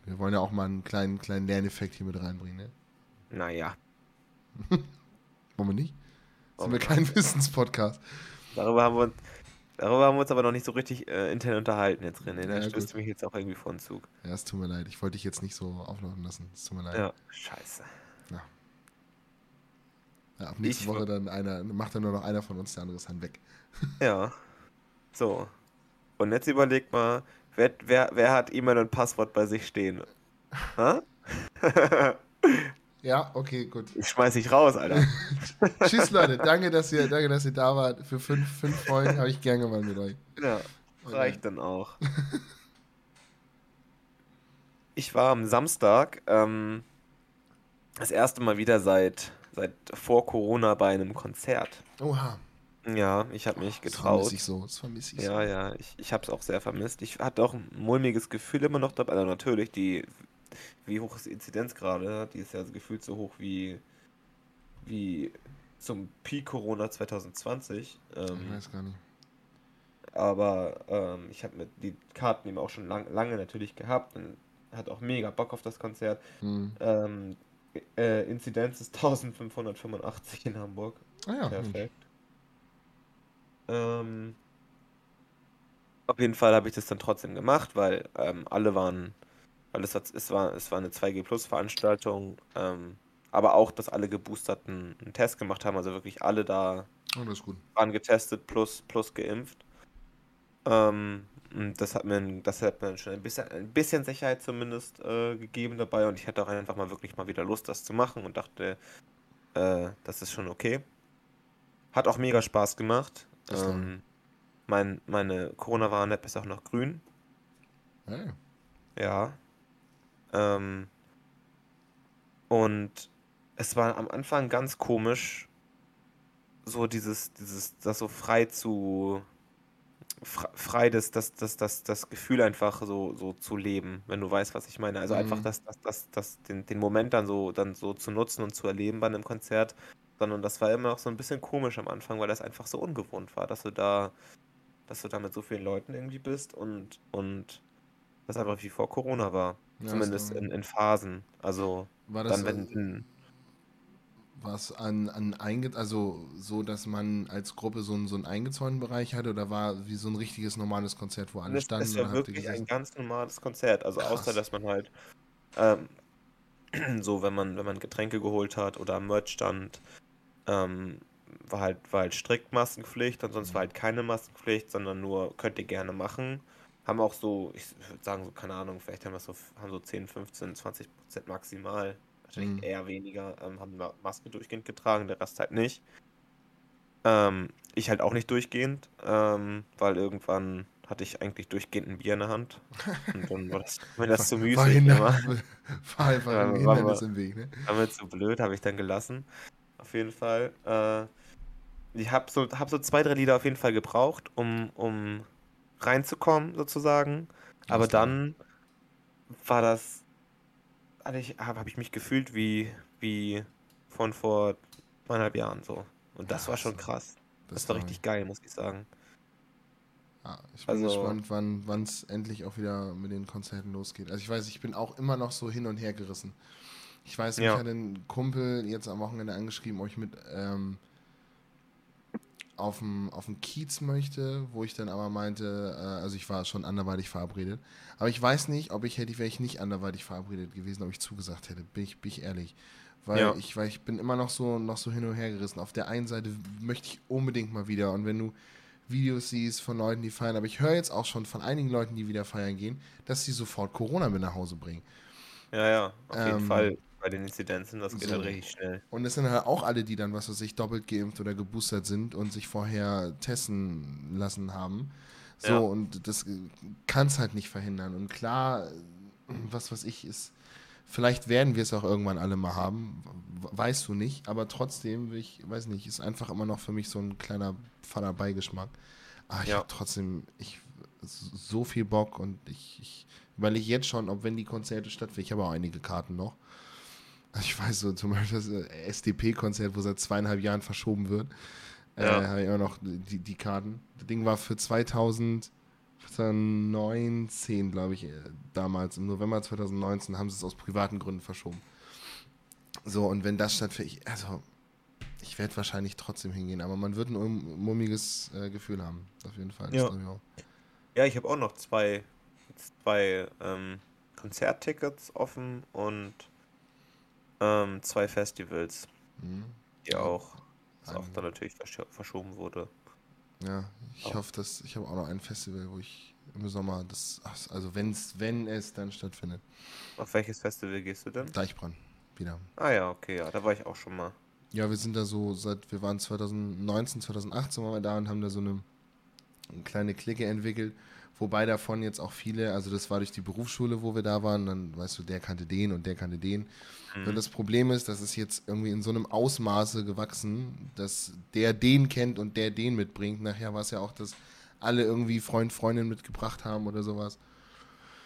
Wir wollen ja auch mal einen kleinen, kleinen Lerneffekt hier mit reinbringen, ne? Naja, Wollen wir nicht? Sind Warum wir kein Wissenspodcast? darüber haben wir uns, darüber haben wir uns aber noch nicht so richtig äh, intern unterhalten jetzt, René. Da Ja, stößt du mich jetzt auch irgendwie vor den Zug. Ja, es tut mir leid. Ich wollte dich jetzt nicht so auflaufen lassen. Es tut mir leid. Ja, scheiße. Ja, ab nächste Ich Woche wo- dann einer, macht dann nur noch einer von uns, der andere ist dann weg. Ja. So. Und jetzt überleg mal, wer, wer, wer hat E-Mail und Passwort bei sich stehen? Hä? Ja, okay, gut. Ich schmeiß dich raus, Alter. Tschüss, Leute. Danke, dass ihr, danke, dass ihr da wart. Für fünf, fünf Folgen habe ich gerne gemacht mit euch. Ja, reicht dann auch. Ich war am Samstag ähm, das erste Mal wieder seit, seit vor Corona bei einem Konzert. Oha. Ja, ich habe mich Das getraut. vermisse ich so. Das vermisse ich so. Ja, ja, ich, ich habe es auch sehr vermisst. Ich hatte auch ein mulmiges Gefühl immer noch dabei. Also natürlich, die, wie hoch ist die Inzidenz gerade? Die ist ja so gefühlt so hoch wie, wie zum Peak Corona 2020. Ich Ähm, weiß gar nicht. aber ähm, ich habe mir die Karten eben auch schon lang, lange natürlich gehabt und hatte auch mega Bock auf das Konzert. Hm. Ähm, äh, Inzidenz ist 1585 in Hamburg. Ah ja. Perfekt. Ähm, auf jeden Fall habe ich das dann trotzdem gemacht, weil ähm, alle waren, weil es, es, war, es war eine 2G Plus Veranstaltung, ähm, aber auch, dass alle Geboosterten einen Test gemacht haben, also wirklich alle da Oh, waren getestet plus, plus geimpft. Ähm, das hat mir, das hat mir schon ein bisschen, ein bisschen Sicherheit zumindest äh, gegeben dabei und ich hatte auch einfach mal wirklich mal wieder Lust, das zu machen und dachte, äh, das ist schon okay. Hat auch mega Spaß gemacht. Ähm, mein, meine Corona-Warn-App ist auch noch grün. Hey. Ja. Ähm, und es war am Anfang ganz komisch, so dieses, dieses, das so frei zu, fre- frei das, das, das, das, das Gefühl einfach so, so zu leben, wenn du weißt, was ich meine. Also einfach Mhm. das, das, das, das, den, den Moment dann so, dann so zu nutzen und zu erleben bei einem Konzert. Sondern das war immer noch so ein bisschen komisch am Anfang, weil das einfach so ungewohnt war, dass du da, dass du da mit so vielen Leuten irgendwie bist und, und das einfach wie vor Corona war. Ja, Zumindest in, in Phasen. Also War das, dann, wenn, was an, an einge also so, dass man als Gruppe so einen, so einen eingezäunten Bereich hatte oder war wie so ein richtiges normales Konzert, wo alle es, standen es und war dann habt ihr wirklich ein ganz normales Konzert. Also außer, Krass. dass man halt ähm, so, wenn man, wenn man Getränke geholt hat oder am Merch stand, ähm, war halt, war halt strikt Maskenpflicht, ansonsten war halt keine Maskenpflicht, sondern nur könnt ihr gerne machen. Haben auch so, ich würde sagen, so, keine Ahnung, vielleicht haben wir so, haben so 10, 15, 20 Prozent maximal, wahrscheinlich Mhm. eher weniger, ähm, haben Ma- Maske durchgehend getragen, der Rest halt nicht. Ähm, ich halt auch nicht durchgehend, ähm, weil irgendwann hatte ich eigentlich durchgehend ein Bier in der Hand. Und dann war das, mir das zu War, müßig hinder- immer. war einfach ein war- Hindernis war- im Weg, ne? War mir zu blöd, habe ich dann gelassen. Auf jeden Fall. Äh, ich habe so, hab so zwei, drei Lieder auf jeden Fall gebraucht, um, um reinzukommen, sozusagen. Aber dann war das. Also ich, habe hab ich mich gefühlt wie, wie von vor zweieinhalb Jahren so. Und das Ja, war schon so. krass. Das, Das war richtig geil, muss ich sagen. Ja, ich bin Also- gespannt, wann es endlich auch wieder mit den Konzerten losgeht. Also ich weiß, ich bin auch immer noch so hin und her gerissen. Ich weiß, Ja. hat ein Kumpel jetzt am Wochenende angeschrieben, ob ich mit ähm, auf dem auf dem Kiez möchte, wo ich dann aber meinte, äh, also ich war schon anderweitig verabredet. Aber ich weiß nicht, ob ich hätte, wäre ich nicht anderweitig verabredet gewesen, ob ich zugesagt hätte, bin ich, bin ich ehrlich. Weil Ja. ich, weil ich bin immer noch so, noch so hin und her gerissen. Auf der einen Seite möchte ich unbedingt mal wieder und wenn du Videos siehst von Leuten, die feiern, aber ich höre jetzt auch schon von einigen Leuten, die wieder feiern gehen, dass sie sofort Corona mit nach Hause bringen. Ja, ja, auf jeden Ähm, Fall. Bei den Inzidenzen, das geht so. halt richtig schnell. Und es sind halt auch alle, die dann, was weiß ich, doppelt geimpft oder geboostert sind und sich vorher testen lassen haben. So, Ja. und das kann es halt nicht verhindern. Und klar, was weiß ich, ist, vielleicht werden wir es auch irgendwann alle mal haben, weißt du nicht, aber trotzdem, ich weiß nicht, ist einfach immer noch für mich so ein kleiner fader Beigeschmack. Aber ich Ja. habe trotzdem ich, so viel Bock und ich, ich überlege jetzt schon, ob wenn die Konzerte stattfinden, ich habe auch einige Karten noch. Ich weiß so, zum Beispiel das äh, SDP-Konzert, wo seit zweieinhalb Jahren verschoben wird, Ja. äh, habe ich immer noch die, die Karten. Das Ding war für 2019, glaube ich, äh, damals, im November 2019, haben sie es aus privaten Gründen verschoben. So, und wenn das stattfindet, also, ich werde wahrscheinlich trotzdem hingehen, aber man wird ein um- mummiges äh, Gefühl haben, auf jeden Fall. Ja. ich. Ja, ich habe auch noch zwei, zwei ähm, Konzerttickets offen und ähm, zwei Festivals, Mhm. die auch, das auch dann natürlich versch verschoben wurde. Ja, ich Auch. hoffe, dass ich habe auch noch ein Festival, wo ich im Sommer das, also wenn's, wenn es dann stattfindet, Auf welches Festival gehst du denn? Deichbrand, wieder. Ah ja, okay, ja, da war ich auch schon mal. Ja, wir sind da so seit, wir waren 2019, 2018 waren wir da und haben da so eine, eine kleine Clique entwickelt, wobei davon jetzt auch viele, also das war durch die Berufsschule, wo wir da waren, dann weißt du, der kannte den und der kannte den. Mhm. Und das Problem ist, das ist jetzt irgendwie in so einem Ausmaße gewachsen, dass der den kennt und der den mitbringt. Nachher war es ja auch, dass alle irgendwie Freund, Freundin mitgebracht haben oder sowas.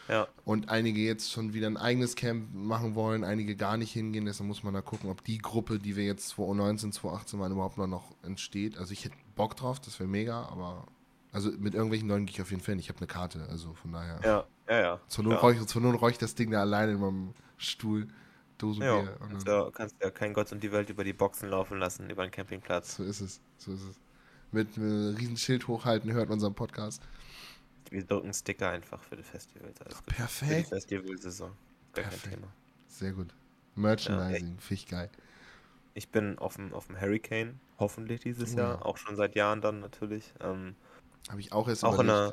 Ja, Und einige jetzt schon wieder ein eigenes Camp machen wollen, einige gar nicht hingehen. Deshalb muss man da gucken, ob die Gruppe, die wir jetzt 2019, 2018 waren, überhaupt noch entsteht. Also ich hätte Bock drauf, das wäre mega, aber also mit irgendwelchen Leuten gehe ich auf jeden Fall hin. Ich habe eine Karte, also von daher. ja, ja, ja. Zur Not klar. räuch, zur Not räuch ich das Ding da alleine in meinem Stuhl, Dose Ja, kannst ja, kannst ja kein Gott und die Welt über die Boxen laufen lassen, über den Campingplatz. so ist es, so ist es. Mit einem riesen Schild hochhalten, hört unseren Podcast. Wir drücken Sticker einfach für die Festivals. Alles gut. Für die Perfekt. Festivalsaison. Perfekt. Thema. Sehr gut. Merchandising, finde ich geil. Ich bin auf dem, auf dem Hurricane, hoffentlich dieses Oh Jahr, ja. auch schon seit Jahren dann natürlich. Ähm, Habe ich auch erst Auch in. Ja.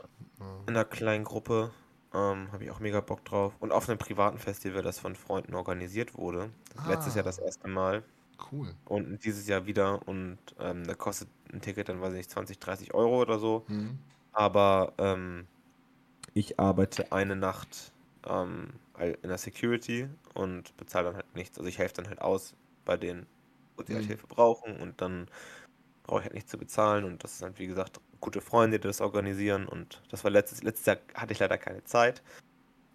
in einer kleinen Gruppe ähm, habe ich auch mega Bock drauf. Und auf einem privaten Festival, das von Freunden organisiert wurde. Letztes Jahr das Ah. erste Mal Cool. und dieses Jahr wieder. Und ähm, da kostet ein Ticket dann, weiß ich nicht, 20, 30 Euro oder so. Mhm. Aber ähm, ich arbeite eine Nacht ähm, in der Security und bezahle dann halt nichts. Also ich helfe dann halt aus bei denen, wo sie halt Mhm. Hilfe brauchen und dann brauche ich halt nichts zu bezahlen. Und das sind, wie gesagt, gute Freunde, die das organisieren. Und das war letztes, letztes Jahr hatte ich leider keine Zeit.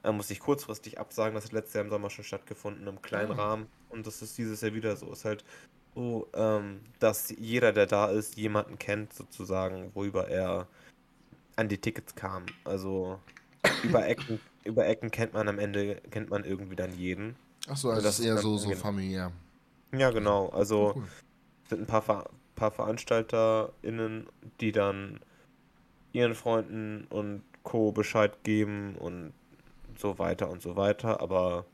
Da musste ich kurzfristig absagen. Das hat letztes Jahr im Sommer schon stattgefunden, im kleinen Ah. Rahmen. Und das ist dieses Jahr wieder so. Ist halt so, ähm, dass jeder, der da ist, jemanden kennt, sozusagen, worüber er an die Tickets kam. Also über Ecken, über Ecken kennt man am Ende, kennt man irgendwie dann jeden. Achso, also das das ist eher so, so familiär. Ja, genau. Also Cool. sind ein paar, paar VeranstalterInnen, die dann ihren Freunden und Co. Bescheid geben und so weiter und so weiter, aber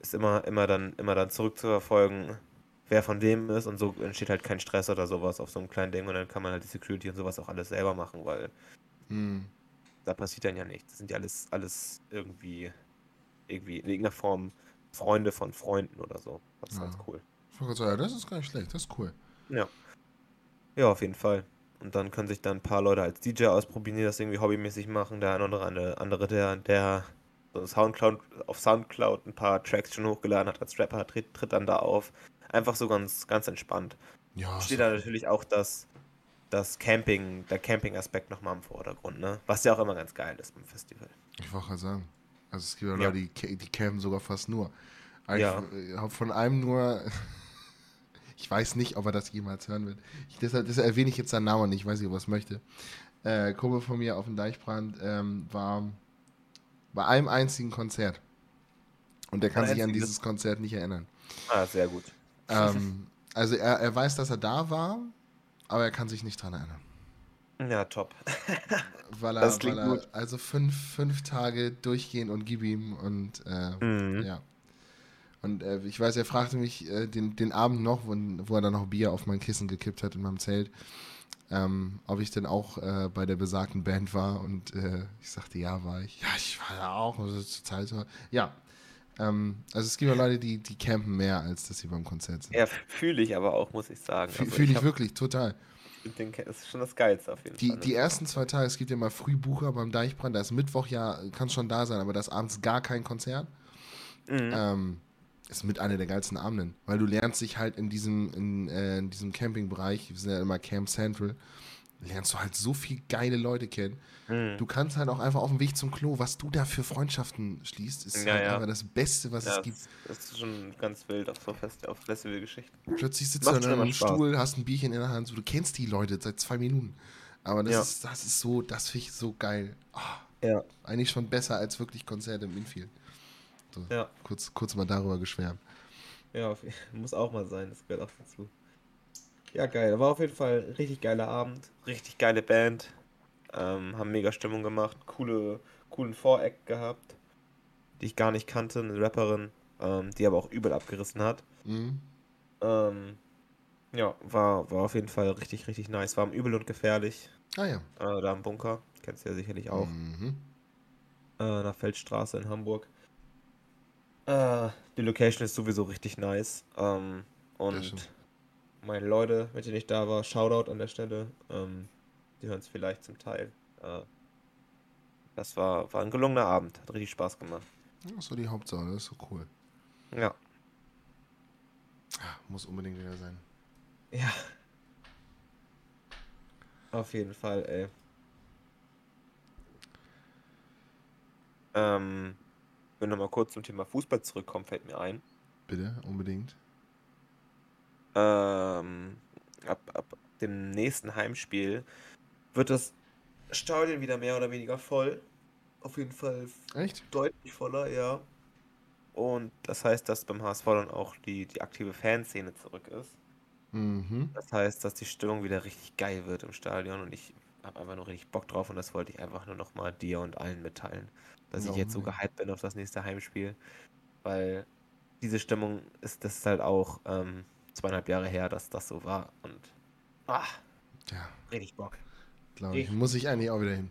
ist immer, immer dann, immer dann zurückzuverfolgen, wer von wem ist und so entsteht halt kein Stress oder sowas auf so einem kleinen Ding und dann kann man halt die Security und sowas auch alles selber machen, weil Hm. da passiert dann ja nichts. Das sind ja alles, alles irgendwie, irgendwie in irgendeiner Form Freunde von Freunden oder so. Das ist Ja. ganz cool. Das ist gar nicht schlecht, das ist cool. Ja. Ja, auf jeden Fall. Und dann können sich dann ein paar Leute als DJ ausprobieren, die das irgendwie hobbymäßig machen. Der eine oder andere, andere der, der so Soundcloud, auf Soundcloud ein paar Tracks schon hochgeladen hat als Rapper, tritt, tritt dann da auf. Einfach so ganz, ganz entspannt. Ja, Steht ist da natürlich auch das, das Camping, der Camping-Aspekt nochmal im Vordergrund, ne? Was ja auch immer ganz geil ist beim Festival. ich wollte gerade sagen. Also es gibt ja. Leute, die, die campen sogar fast nur. Aber Ja. Ich habe von einem nur, ich weiß nicht, ob er das jemals hören wird. Ich, deshalb, deshalb erwähne ich jetzt seinen Namen nicht, ich weiß nicht, ob er es möchte. Äh, Kumpel von mir auf dem Deichbrand ähm, war bei einem einzigen Konzert. Und der kann sich an dieses Konzert nicht erinnern. Ah, sehr gut. Ähm, also er, er weiß, dass er da war, aber er kann sich nicht dran erinnern. Ja, top. Weil er, Das klingt weil er gut. also fünf, fünf Tage durchgehen und gib ihm und äh, Mhm. ja. Und äh, ich weiß, er fragte mich äh, den, den Abend noch, wo, wo er dann noch Bier auf mein Kissen gekippt hat in meinem Zelt, ähm, ob ich denn auch äh, bei der besagten Band war. Und äh, ich sagte, ja, war ich. Ja, ich war da auch. Also zur Zeit so. Ja. Ähm, also es gibt ja Leute, die, die campen mehr, als dass sie beim Konzert sind. Ja, fühle ich aber auch, muss ich sagen. Fühle Also fühl ich hab- wirklich, total. den, das ist schon das Geilste auf jeden Die, Fall. ne? die ersten zwei Tage, es gibt ja mal Frühbucher beim Deichbrand, da ist Mittwoch ja, kann schon da sein, aber da ist abends gar kein Konzert. Mhm. Ähm, ist mit einer der geilsten Abenden, weil du lernst dich halt in diesem, in, äh, in diesem Campingbereich, wir sind ja immer Camp Central, lernst du halt so viel geile Leute kennen. Mhm. Du kannst halt auch einfach auf dem Weg zum Klo, was du da für Freundschaften schließt, ist Ja, halt ja. einfach das Beste, was Ja, es gibt. das, ist schon ganz wild auf so Fest, auf Festivalgeschichten. Plötzlich sitzt Macht du am Spaß. Stuhl, hast ein Bierchen in der Hand, so, du kennst die Leute seit zwei Minuten. Aber das, ist, das ist so, das finde ich so geil. Ah, Ja. eigentlich schon besser als wirklich Konzerte im Infield. So, Ja. kurz, kurz mal darüber geschwärmt. Ja, muss auch mal sein, das gehört auch dazu. Ja, geil. War auf jeden Fall ein richtig geiler Abend, richtig geile Band. Ähm, haben mega Stimmung gemacht, coole, coolen Voreck gehabt, die ich gar nicht kannte, eine Rapperin, ähm, die aber auch übel abgerissen hat. Mhm. Ähm, ja, war, war auf jeden Fall richtig, richtig nice. War Übel und gefährlich, Ah ja. äh, da im Bunker. Kennst du ja sicherlich auch. Mhm. äh, nach Feldstraße in Hamburg. Äh, die Location ist sowieso richtig nice. Ähm, und meine Leute, mit denen ich da war, Shoutout an der Stelle. Ähm, die hören es vielleicht zum Teil. Äh, das war, war ein gelungener Abend. Hat richtig Spaß gemacht. Das so die Hauptsache, das ist so cool. Ja. Ah, muss unbedingt wieder sein. Ja. Auf jeden Fall, ey. Ähm, wenn wir mal kurz zum Thema Fußball zurückkommen, fällt mir ein. Bitte, unbedingt. Ähm, ab, ab dem nächsten Heimspiel wird das Stadion wieder mehr oder weniger voll. Auf jeden Fall Echt? deutlich voller, ja. Und das heißt, dass beim HSV dann auch die, die aktive Fanszene zurück ist. Mhm. Das heißt, dass die Stimmung wieder richtig geil wird im Stadion und ich habe einfach nur richtig Bock drauf und das wollte ich einfach nur nochmal dir und allen mitteilen, dass Ja, ich jetzt so gehypt bin auf das nächste Heimspiel, weil diese Stimmung ist, das ist halt auch ähm, zweieinhalb Jahre her, dass das so war und ah, Ja, richtig Bock. glaube ich. Ich- Muss ich eigentlich auch wieder hin.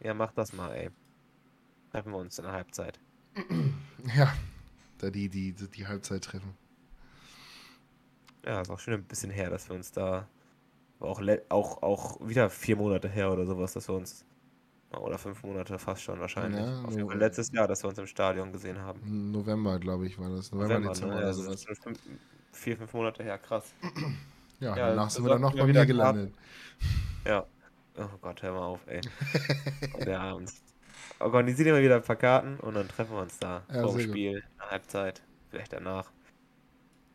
Ja, mach das mal, ey. Treffen wir uns in der Halbzeit. Ja, da die, die, die, die Halbzeit treffen. Ja, ist auch schon ein bisschen her, dass wir uns da auch, auch, auch wieder vier Monate her oder sowas, dass wir uns oder fünf Monate fast schon wahrscheinlich. Ja, Auf jeden Fall letztes Jahr, dass wir uns im Stadion gesehen haben. November, glaube ich, war das. November, November, Dezember ne? oder Also das sowas. fünf, vier, fünf Monate her, krass. Ja, Ja, danach sind wir dann noch bei mir wieder gelandet. Ja. Oh Gott, hör mal auf, ey. Der Abend. Organisieren wir wieder ein paar Karten und dann treffen wir uns da. Ja, vor dem gut. Spiel, in der Halbzeit, vielleicht danach.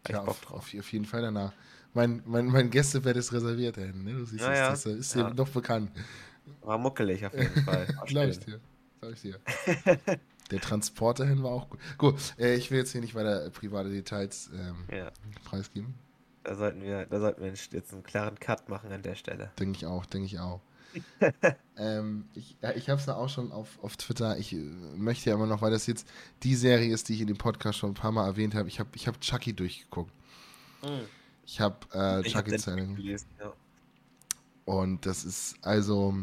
Ja, auf, auf jeden Fall danach. Mein, mein, mein Gästebett ist reserviert, ey, ne? Du siehst Ja, es, ja. das ist Ja. dir noch bekannt. War muckelig auf jeden Fall. Glaube ich dir. Glaube ich dir. Der Transporter hin war auch gut. Gut, äh, ich will jetzt hier nicht weiter private Details ähm, Ja, preisgeben. da sollten wir, da sollten wir jetzt einen klaren Cut machen an der Stelle. Denke ich auch, denke ich auch. ähm, ich ja, ich habe es ja auch schon auf, auf Twitter. Ich äh, möchte ja immer noch, weil das jetzt die Serie ist, die ich in dem Podcast schon ein paar Mal erwähnt habe. Ich habe ich hab Chucky durchgeguckt. Ich habe äh, Ich hab Chucky den Zeitung. gelesen, ja. Und das ist also.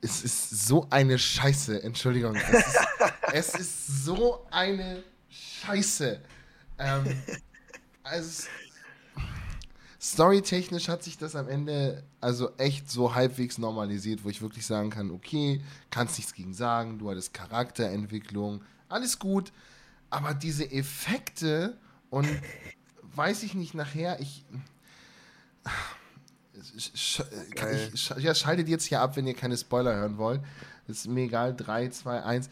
Es ist so eine Scheiße. Entschuldigung. Es ist, es ist so eine Scheiße. Ähm, also. Storytechnisch hat sich das am Ende also echt so halbwegs normalisiert, wo ich wirklich sagen kann, okay, kannst nichts gegen sagen, du hattest Charakterentwicklung, alles gut, aber diese Effekte und weiß ich nicht nachher, ich Sch- ich, sch- ja, schaltet jetzt hier ab, wenn ihr keine Spoiler hören wollt. Ist mir egal. 3, 2, 1.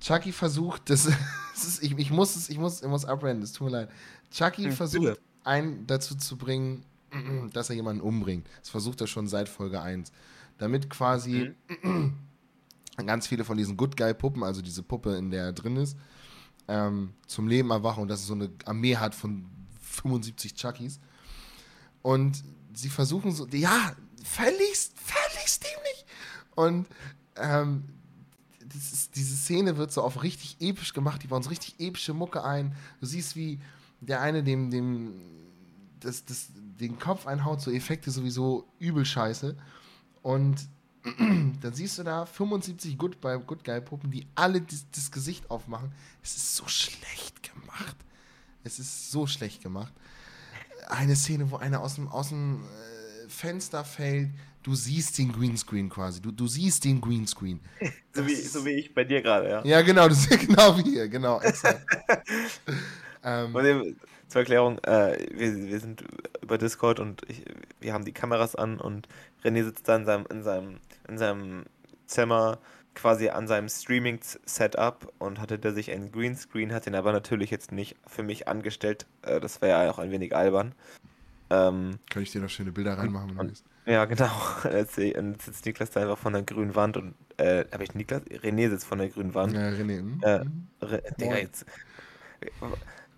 Chucky versucht, das, das ist, ich, ich muss es, ich muss, ich muss abrennen, es tut mir leid. Chucky Hm, versucht, bitte. einen dazu zu bringen, dass er jemanden umbringt. Das versucht er schon seit Folge 1. Damit quasi Mhm. ganz viele von diesen Good Guy-Puppen, also diese Puppe, in der er drin ist, ähm, zum Leben erwachen und dass es so eine Armee hat von 75 Chuckys. Und sie versuchen so, ja, völligst, völligst dämlich. Und ähm, ist, diese Szene wird so auf richtig episch gemacht, die bauen so richtig epische Mucke ein. Du siehst, wie der eine dem, dem das, das, den Kopf einhaut, so Effekte sowieso übel scheiße. Und dann siehst du da 75 Good, Good Guy Puppen, die alle das, das Gesicht aufmachen. Es ist so schlecht gemacht. Es ist so schlecht gemacht. Eine Szene, wo einer aus dem, aus dem äh, Fenster fällt. Du siehst den Greenscreen quasi. Du, du siehst den Greenscreen. So wie, so wie ich bei dir gerade, ja. Ja, genau, du siehst genau wie hier, genau, exakt. ähm, eben, zur Erklärung, äh, wir, wir sind über Discord und ich, wir haben die Kameras an und René sitzt da in seinem, in seinem, in seinem Zimmer quasi an seinem Streaming-Setup und hatte da sich einen Greenscreen, hat den aber natürlich jetzt nicht für mich angestellt. Äh, das wäre ja auch ein wenig albern. Ähm, kann ich dir noch schöne Bilder reinmachen, wenn du und- willst? ja, genau. Jetzt und jetzt sitzt Niklas da einfach von der grünen Wand und, äh, habe ich Niklas? René sitzt von der grünen Wand. Ja, René. hm? Äh, Hm? Re Digga, jetzt.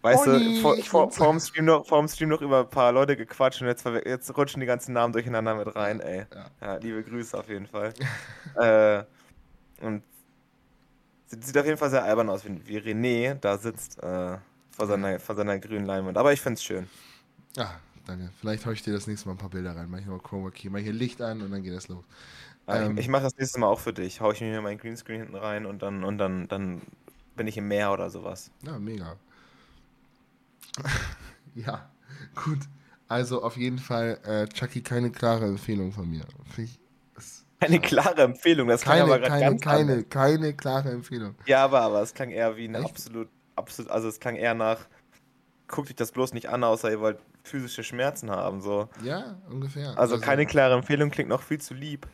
Weißt Olli, du, vor, ich vor, vor, dem Stream noch, vor dem Stream noch über ein paar Leute gequatscht und jetzt, jetzt rutschen die ganzen Namen durcheinander mit rein, ey. Ja. Ja, liebe Grüße auf jeden Fall. äh, und sieht, auf jeden Fall sehr albern aus, wie, wie René da sitzt äh, vor, seiner, vor seiner grünen Leinwand. Aber ich find's schön. Ah, danke. Vielleicht haue ich dir das nächste Mal ein paar Bilder rein. Mach ich noch Chroma Key. Mach hier Licht an und dann geht das los. Äh, Ähm. ich ich mache das nächste Mal auch für dich. Hau ich mir meinen Greenscreen hinten rein und dann, und dann, dann bin ich im Meer oder sowas. Ja, mega. ja, gut. Also auf jeden Fall, äh, Chucky, keine klare Empfehlung von mir. Ich, keine klare Empfehlung, das keine, aber keine, ganz keine, anders. keine klare Empfehlung. Ja, aber, aber es klang eher wie ein Echt? absolut, absolut, also es klang eher nach, guckt euch das bloß nicht an, außer ihr wollt physische Schmerzen haben, so. Ja, ungefähr. Also, also keine klare Empfehlung klingt noch viel zu lieb.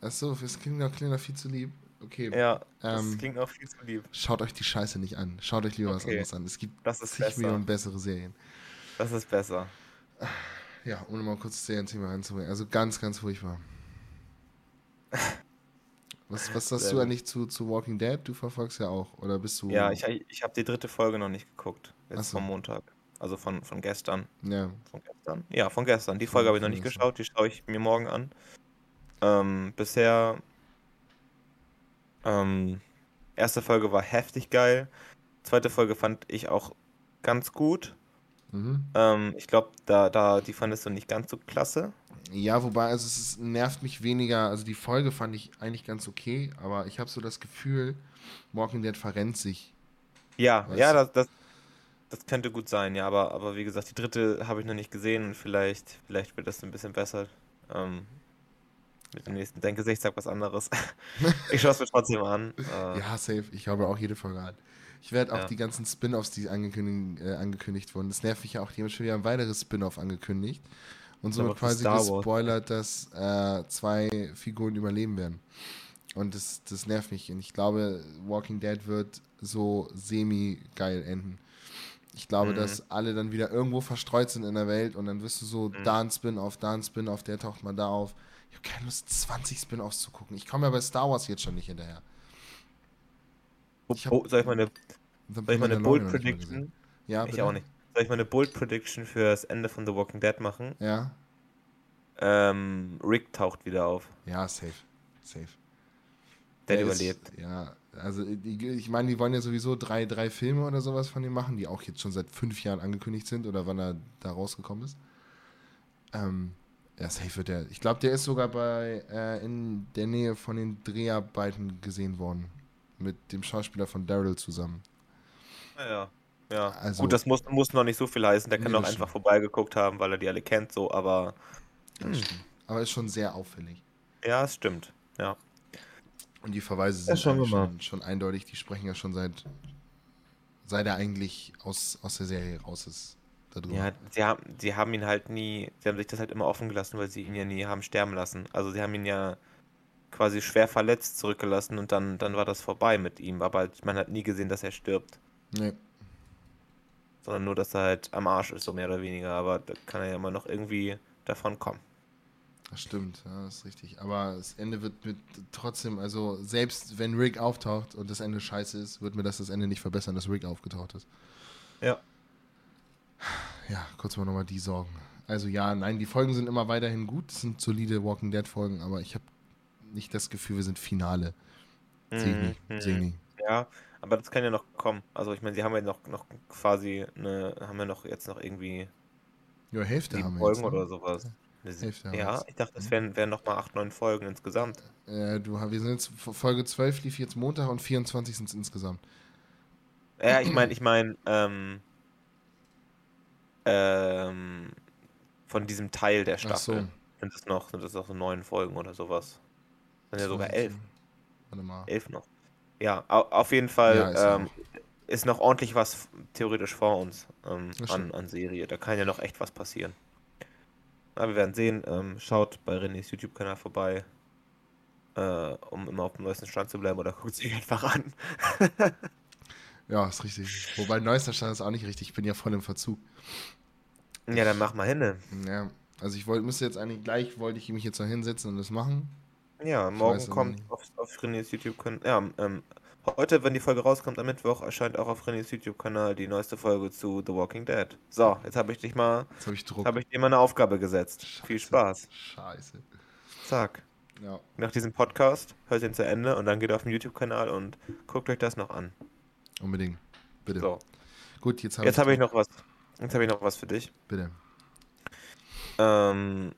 Achso, es klingt noch, klingt noch viel zu lieb. Okay. Ja, das ähm, klingt noch viel zu lieb. Schaut euch die Scheiße nicht an. Schaut euch lieber okay. was anderes an. Es gibt das ist zig Millionen bessere Serien. Das ist besser. Ja, ohne mal kurz das Serienthema reinzubringen. Also ganz, ganz furchtbar. Was, was sagst du eigentlich zu, zu Walking Dead? Du verfolgst ja auch, oder bist du. Ja, ich, ich habe die dritte Folge noch nicht geguckt. Jetzt so. vom Montag. Also von, von gestern. Ja. Von gestern? Ja, von gestern. Die Folge habe ich noch nicht geschaut, die schaue ich mir morgen an. Ähm, bisher ähm, erste Folge war heftig geil. Zweite Folge fand ich auch ganz gut. Mhm. Ähm, ich glaube, da, da, die fandest du nicht ganz so klasse. Ja, wobei, also es ist, nervt mich weniger. Also die Folge fand ich eigentlich ganz okay, aber ich habe so das Gefühl, Walking Dead verrennt sich. Ja, ja, das, das, das, könnte gut sein, ja, aber, aber wie gesagt, die dritte habe ich noch nicht gesehen und vielleicht, vielleicht wird das ein bisschen besser. Ähm, mit dem nächsten Denkgesicht sag was anderes. ich schaue es mir trotzdem an. Äh, ja, safe. Ich habe auch jede Folge an. Ich werde auch ja. die ganzen Spin-offs, die angekündigt, äh, angekündigt wurden. Das nervt mich ja auch. Die haben schon wieder ein weiteres Spin-off angekündigt. Und somit quasi gespoilert, dass äh, zwei Figuren überleben werden. Und das, das nervt mich. Und ich glaube, Walking Dead wird so semi-geil enden. Ich glaube, mhm. dass alle dann wieder irgendwo verstreut sind in der Welt und dann wirst du so mhm. da ein Spin-off, da ein Spin-off, der taucht mal da auf. Ich habe keine Lust, 20 Spin-offs zu gucken. Ich komme ja bei Star Wars jetzt schon nicht hinterher. Ich hab, oh, soll ich meine, soll ich meine Bold Prediction? Ja, ich auch nicht. Soll ich meine Bold Prediction für das Ende von The Walking Dead machen? Ja. Ähm, Rick taucht wieder auf. Ja, safe. Safe. Der, Der überlebt. Ist, ja, also ich meine, die wollen ja sowieso drei, drei Filme oder sowas von ihm machen, die auch jetzt schon seit fünf Jahren angekündigt sind oder wann er da rausgekommen ist. Ähm, ja, safe wird der. Ich glaube, der ist sogar bei äh, in der Nähe von den Dreharbeiten gesehen worden. Mit dem Schauspieler von Daryl zusammen. Ja, ja. ja. Also, Gut, das muss, muss noch nicht so viel heißen. Der kann nee, doch einfach stimmt. vorbeigeguckt haben, weil er die alle kennt, so, aber. Hm. Aber ist schon sehr auffällig. Ja, es stimmt. Ja. Und die Verweise sind schon, schon, schon, eindeutig. Die sprechen ja schon seit. Seit er eigentlich aus, aus der Serie raus ist darüber. Ja, sie haben, sie haben ihn halt nie, sie haben sich das halt immer offen gelassen, weil sie ihn ja nie haben sterben lassen. Also sie haben ihn ja quasi schwer verletzt zurückgelassen und dann, dann war das vorbei mit ihm. Aber man hat nie gesehen, dass er stirbt. Nee. Sondern nur, dass er halt am Arsch ist, so mehr oder weniger. Aber da kann er ja immer noch irgendwie davon kommen. Das stimmt, ja, das ist richtig. Aber das Ende wird mit trotzdem, also selbst wenn Rick auftaucht und das Ende scheiße ist, wird mir das das Ende nicht verbessern, dass Rick aufgetaucht ist. Ja. Ja, kurz mal nochmal die Sorgen. Also ja, nein, die Folgen sind immer weiterhin gut. Das sind solide Walking Dead Folgen, aber ich habe nicht das Gefühl, wir sind Finale. Sehe ich nicht. Mhm. Sehe ich nicht. Ja, aber das kann ja noch kommen. Also ich meine, sie haben ja noch, noch quasi eine, haben ja noch jetzt noch irgendwie ja, Hälfte haben wir Folgen jetzt, ne? oder sowas. Hälfte ja, ich dachte, es wären, wären noch mal 8, 9 Folgen insgesamt. Äh, du, wir sind jetzt, Folge 12 lief jetzt Montag und 24 sind es insgesamt. Ja, ich meine, ich meine, ähm, ähm, von diesem Teil der Staffel. So. Sind es noch, sind es noch so neun Folgen oder sowas? Sind ja sogar elf. Warte mal. Elf noch. Ja, auf jeden Fall ja, ist, ähm, ist, noch ordentlich was theoretisch vor uns ähm, an, an Serie. Da kann ja noch echt was passieren. Aber wir werden sehen. Ähm, schaut bei Renés YouTube-Kanal vorbei, äh, um immer auf dem neuesten Stand zu bleiben oder guckt sich einfach an. ja, ist richtig. Wobei neuester Stand ist auch nicht richtig. Ich bin ja voll im Verzug. Ja, dann mach mal hin. Ja, also ich wollte, müsste jetzt eigentlich gleich, wollte ich mich jetzt noch hinsetzen und das machen. Ja, morgen kommt auf, auf Renés YouTube-Kanal. Ja, ähm, heute, wenn die Folge rauskommt, am Mittwoch, erscheint auch auf Renés YouTube-Kanal die neueste Folge zu The Walking Dead. So, jetzt habe ich dich mal. Jetzt habe ich Druck. Habe ich dir mal eine Aufgabe gesetzt. Scheiße. Viel Spaß. Scheiße. Zack. Ja. Nach diesem Podcast hört ihn zu Ende und dann geht auf den YouTube-Kanal und guckt euch das noch an. Unbedingt. Bitte. So. Gut, jetzt habe jetzt ich, hab ich noch was. Jetzt habe ich noch was für dich. Bitte. Ähm,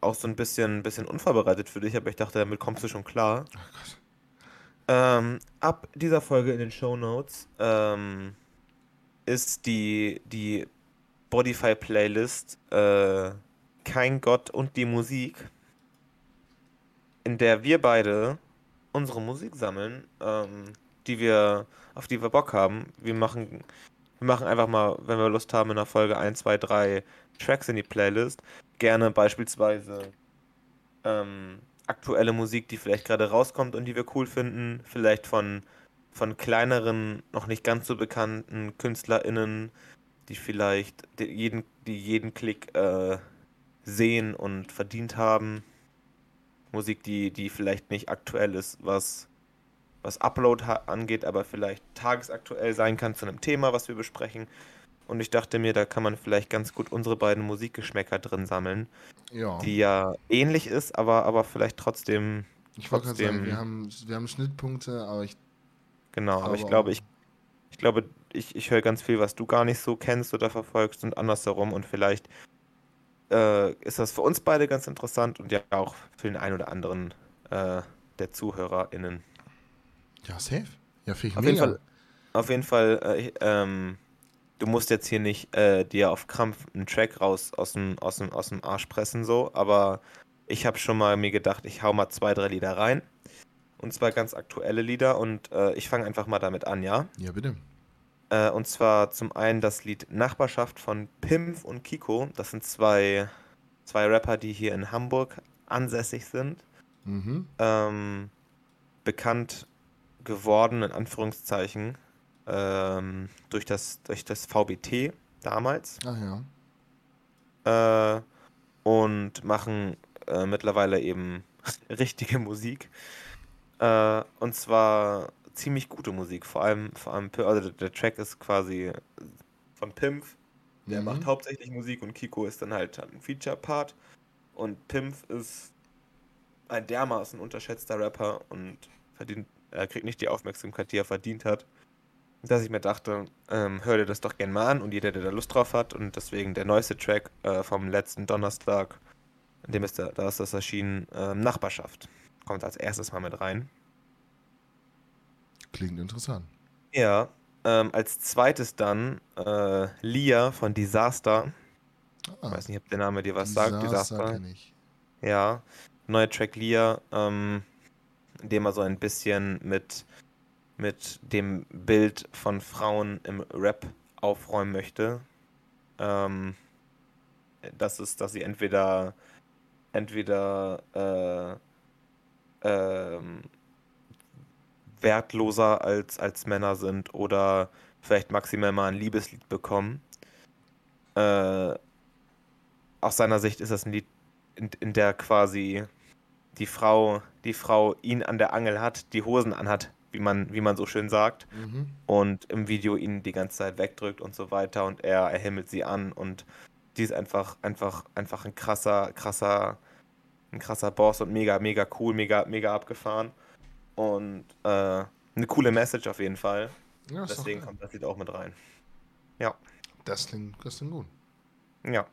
auch so ein bisschen, bisschen unvorbereitet für dich, aber ich dachte, damit kommst du schon klar. Oh Gott. Ähm, ab dieser Folge in den Show Notes ähm, ist die, die Bodify-Playlist äh, Kein Gott und die Musik, in der wir beide unsere Musik sammeln, ähm, die wir, auf die wir Bock haben. Wir machen, wir machen einfach mal, wenn wir Lust haben, in der Folge 1, 2, 3 Tracks in die Playlist. Gerne beispielsweise ähm, aktuelle Musik, die vielleicht gerade rauskommt und die wir cool finden. Vielleicht von, von kleineren, noch nicht ganz so bekannten KünstlerInnen, die vielleicht jeden, die jeden Klick äh, sehen und verdient haben. Musik, die, die vielleicht nicht aktuell ist, was, was Upload angeht, aber vielleicht tagesaktuell sein kann zu einem Thema, was wir besprechen. Und ich dachte mir, da kann man vielleicht ganz gut unsere beiden Musikgeschmäcker drin sammeln. Ja. Die ja ähnlich ist, aber, aber vielleicht trotzdem. Ich wollte gerade sagen, wir haben, wir haben Schnittpunkte, aber ich. Genau, aber ich glaube, ich, ich glaube, ich, ich höre ganz viel, was du gar nicht so kennst oder verfolgst und andersherum. Und vielleicht äh, ist das für uns beide ganz interessant und ja auch für den einen oder anderen äh, der ZuhörerInnen. Ja, safe. Ja, finde ich auf mega. Jeden Fall, auf jeden Fall, äh, ähm, du musst jetzt hier nicht äh, dir auf Krampf einen Track raus aus dem, aus dem, aus dem Arsch pressen, so, aber ich habe schon mal mir gedacht, ich hau mal zwei, drei Lieder rein. Und zwar ganz aktuelle Lieder und äh, ich fange einfach mal damit an, ja? Ja, bitte. Äh, und zwar zum einen das Lied Nachbarschaft von Pimp und Kiko. Das sind zwei, zwei Rapper, die hier in Hamburg ansässig sind. Mhm. Ähm, bekannt geworden, in Anführungszeichen, ähm, durch, das, durch das VBT damals. Ach ja. Äh, und machen äh, mittlerweile eben richtige Musik. Äh, und zwar ziemlich gute Musik. Vor allem, vor allem also der, Track ist quasi von Pimp. Der Mhm. macht hauptsächlich Musik und Kiko ist dann halt ein Feature-Part. Und Pimp ist ein dermaßen unterschätzter Rapper und verdient, er kriegt nicht die Aufmerksamkeit, die er verdient hat. Dass ich mir dachte, ähm, hör dir das doch gern mal an und jeder, der da Lust drauf hat. Und deswegen der neueste Track äh, vom letzten Donnerstag, in dem ist da, da ist das erschienen, ähm, Nachbarschaft. Kommt als erstes mal mit rein. Klingt interessant. Ja, ähm, als zweites dann äh, Lia von Disaster. Ich Ah, weiß nicht, ob der Name dir was sagt. Disaster. kenn ich. Ja, neuer Track Lia, ähm, in dem er so ein bisschen mit, mit dem Bild von Frauen im Rap aufräumen möchte. Ähm, das ist, dass sie entweder entweder äh, ähm, wertloser als, als Männer sind oder vielleicht maximal mal ein Liebeslied bekommen. Äh, aus seiner Sicht ist das ein Lied, in, in der quasi die Frau, die Frau ihn an der Angel hat, die Hosen anhat, wie man, wie man so schön sagt, Mhm. und im Video ihn die ganze Zeit wegdrückt und so weiter und er, er himmelt sie an und die ist einfach, einfach, einfach ein krasser, krasser, ein krasser Boss und mega, mega cool, mega, mega abgefahren. Und äh, eine coole Message auf jeden Fall. Ja, Deswegen kommt das Lied auch mit rein. Das klingt, das klingt gut. Ja.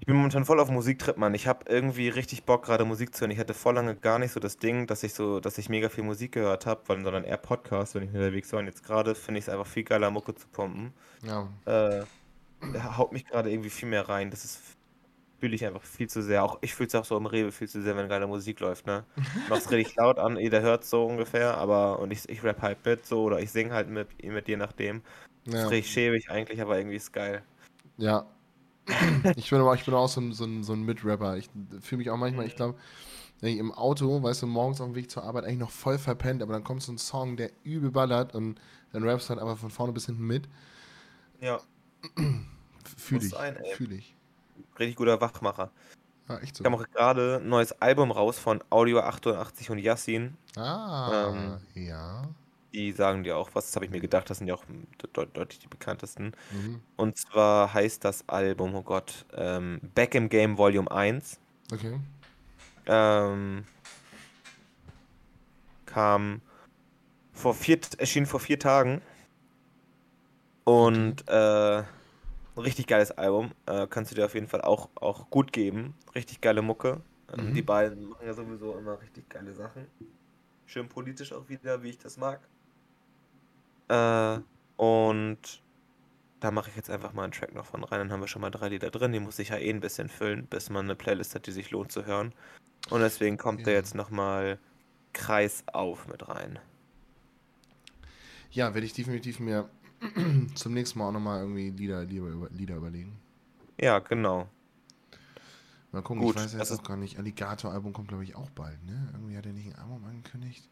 Ich bin momentan voll auf Musiktrip, Mann. Ich habe irgendwie richtig Bock, gerade Musik zu hören. Ich hatte voll lange gar nicht so das Ding, dass ich so, dass ich mega viel Musik gehört habe, sondern eher Podcasts, wenn ich unterwegs war. Und jetzt gerade finde ich es einfach viel geiler, Mucke zu pumpen. Ja, Äh, haut mich gerade irgendwie viel mehr rein. Das ist fühle ich einfach viel zu sehr. Auch ich fühle es auch so im Rewe viel zu sehr, wenn geile Musik läuft, ne? Mach's richtig laut an, jeder hört so ungefähr, aber und ich, ich rap halt mit so oder ich sing halt mit, mit je nachdem. Das ja. ist richtig schäbig eigentlich, aber irgendwie ist geil. ja. Ich bin aber ich bin auch so ein, so ein, so ein Mitrapper. Ich fühle mich auch manchmal, ich glaube, wenn ich im Auto, weißt du, morgens auf dem Weg zur Arbeit eigentlich noch voll verpennt, aber dann kommt so ein Song, der übel ballert und dann rappst du halt einfach von vorne bis hinten mit. Ja, Fühle ich. sein. Fühle ich. richtig guter Wachmacher. Ja, echt so. kam auch gerade ein neues Album raus von Audio 88 und Yassin. Ah, Ähm, ja. Die sagen dir auch was, das habe ich mir gedacht, das sind ja auch de deutlich die bekanntesten. Mhm. Und zwar heißt das Album, oh Gott, ähm, Back im Game Volume 1. Okay. Ähm, kam vor vier, erschien vor vier Tagen. Und äh, richtig geiles Album. Äh, kannst du dir auf jeden Fall auch, auch gut geben. Richtig geile Mucke. Ähm, Mhm. Die beiden machen ja sowieso immer richtig geile Sachen. Schön politisch auch wieder, wie ich das mag. Äh, und da mache ich jetzt einfach mal einen Track noch von rein. Dann haben wir schon mal drei Lieder drin. Die muss ich ja eh ein bisschen füllen, bis man eine Playlist hat, die sich lohnt zu hören. Und deswegen kommt ja. da jetzt nochmal Kreis auf mit rein. Ja, werde ich definitiv mir zum nächsten Mal auch nochmal irgendwie Lieder, Lieder, Lieder überlegen. Ja, genau. Mal gucken, Gut, ich weiß jetzt auch gar nicht. Alligator-Album kommt, glaube ich, auch bald, ne? Irgendwie hat er nicht ein Album angekündigt.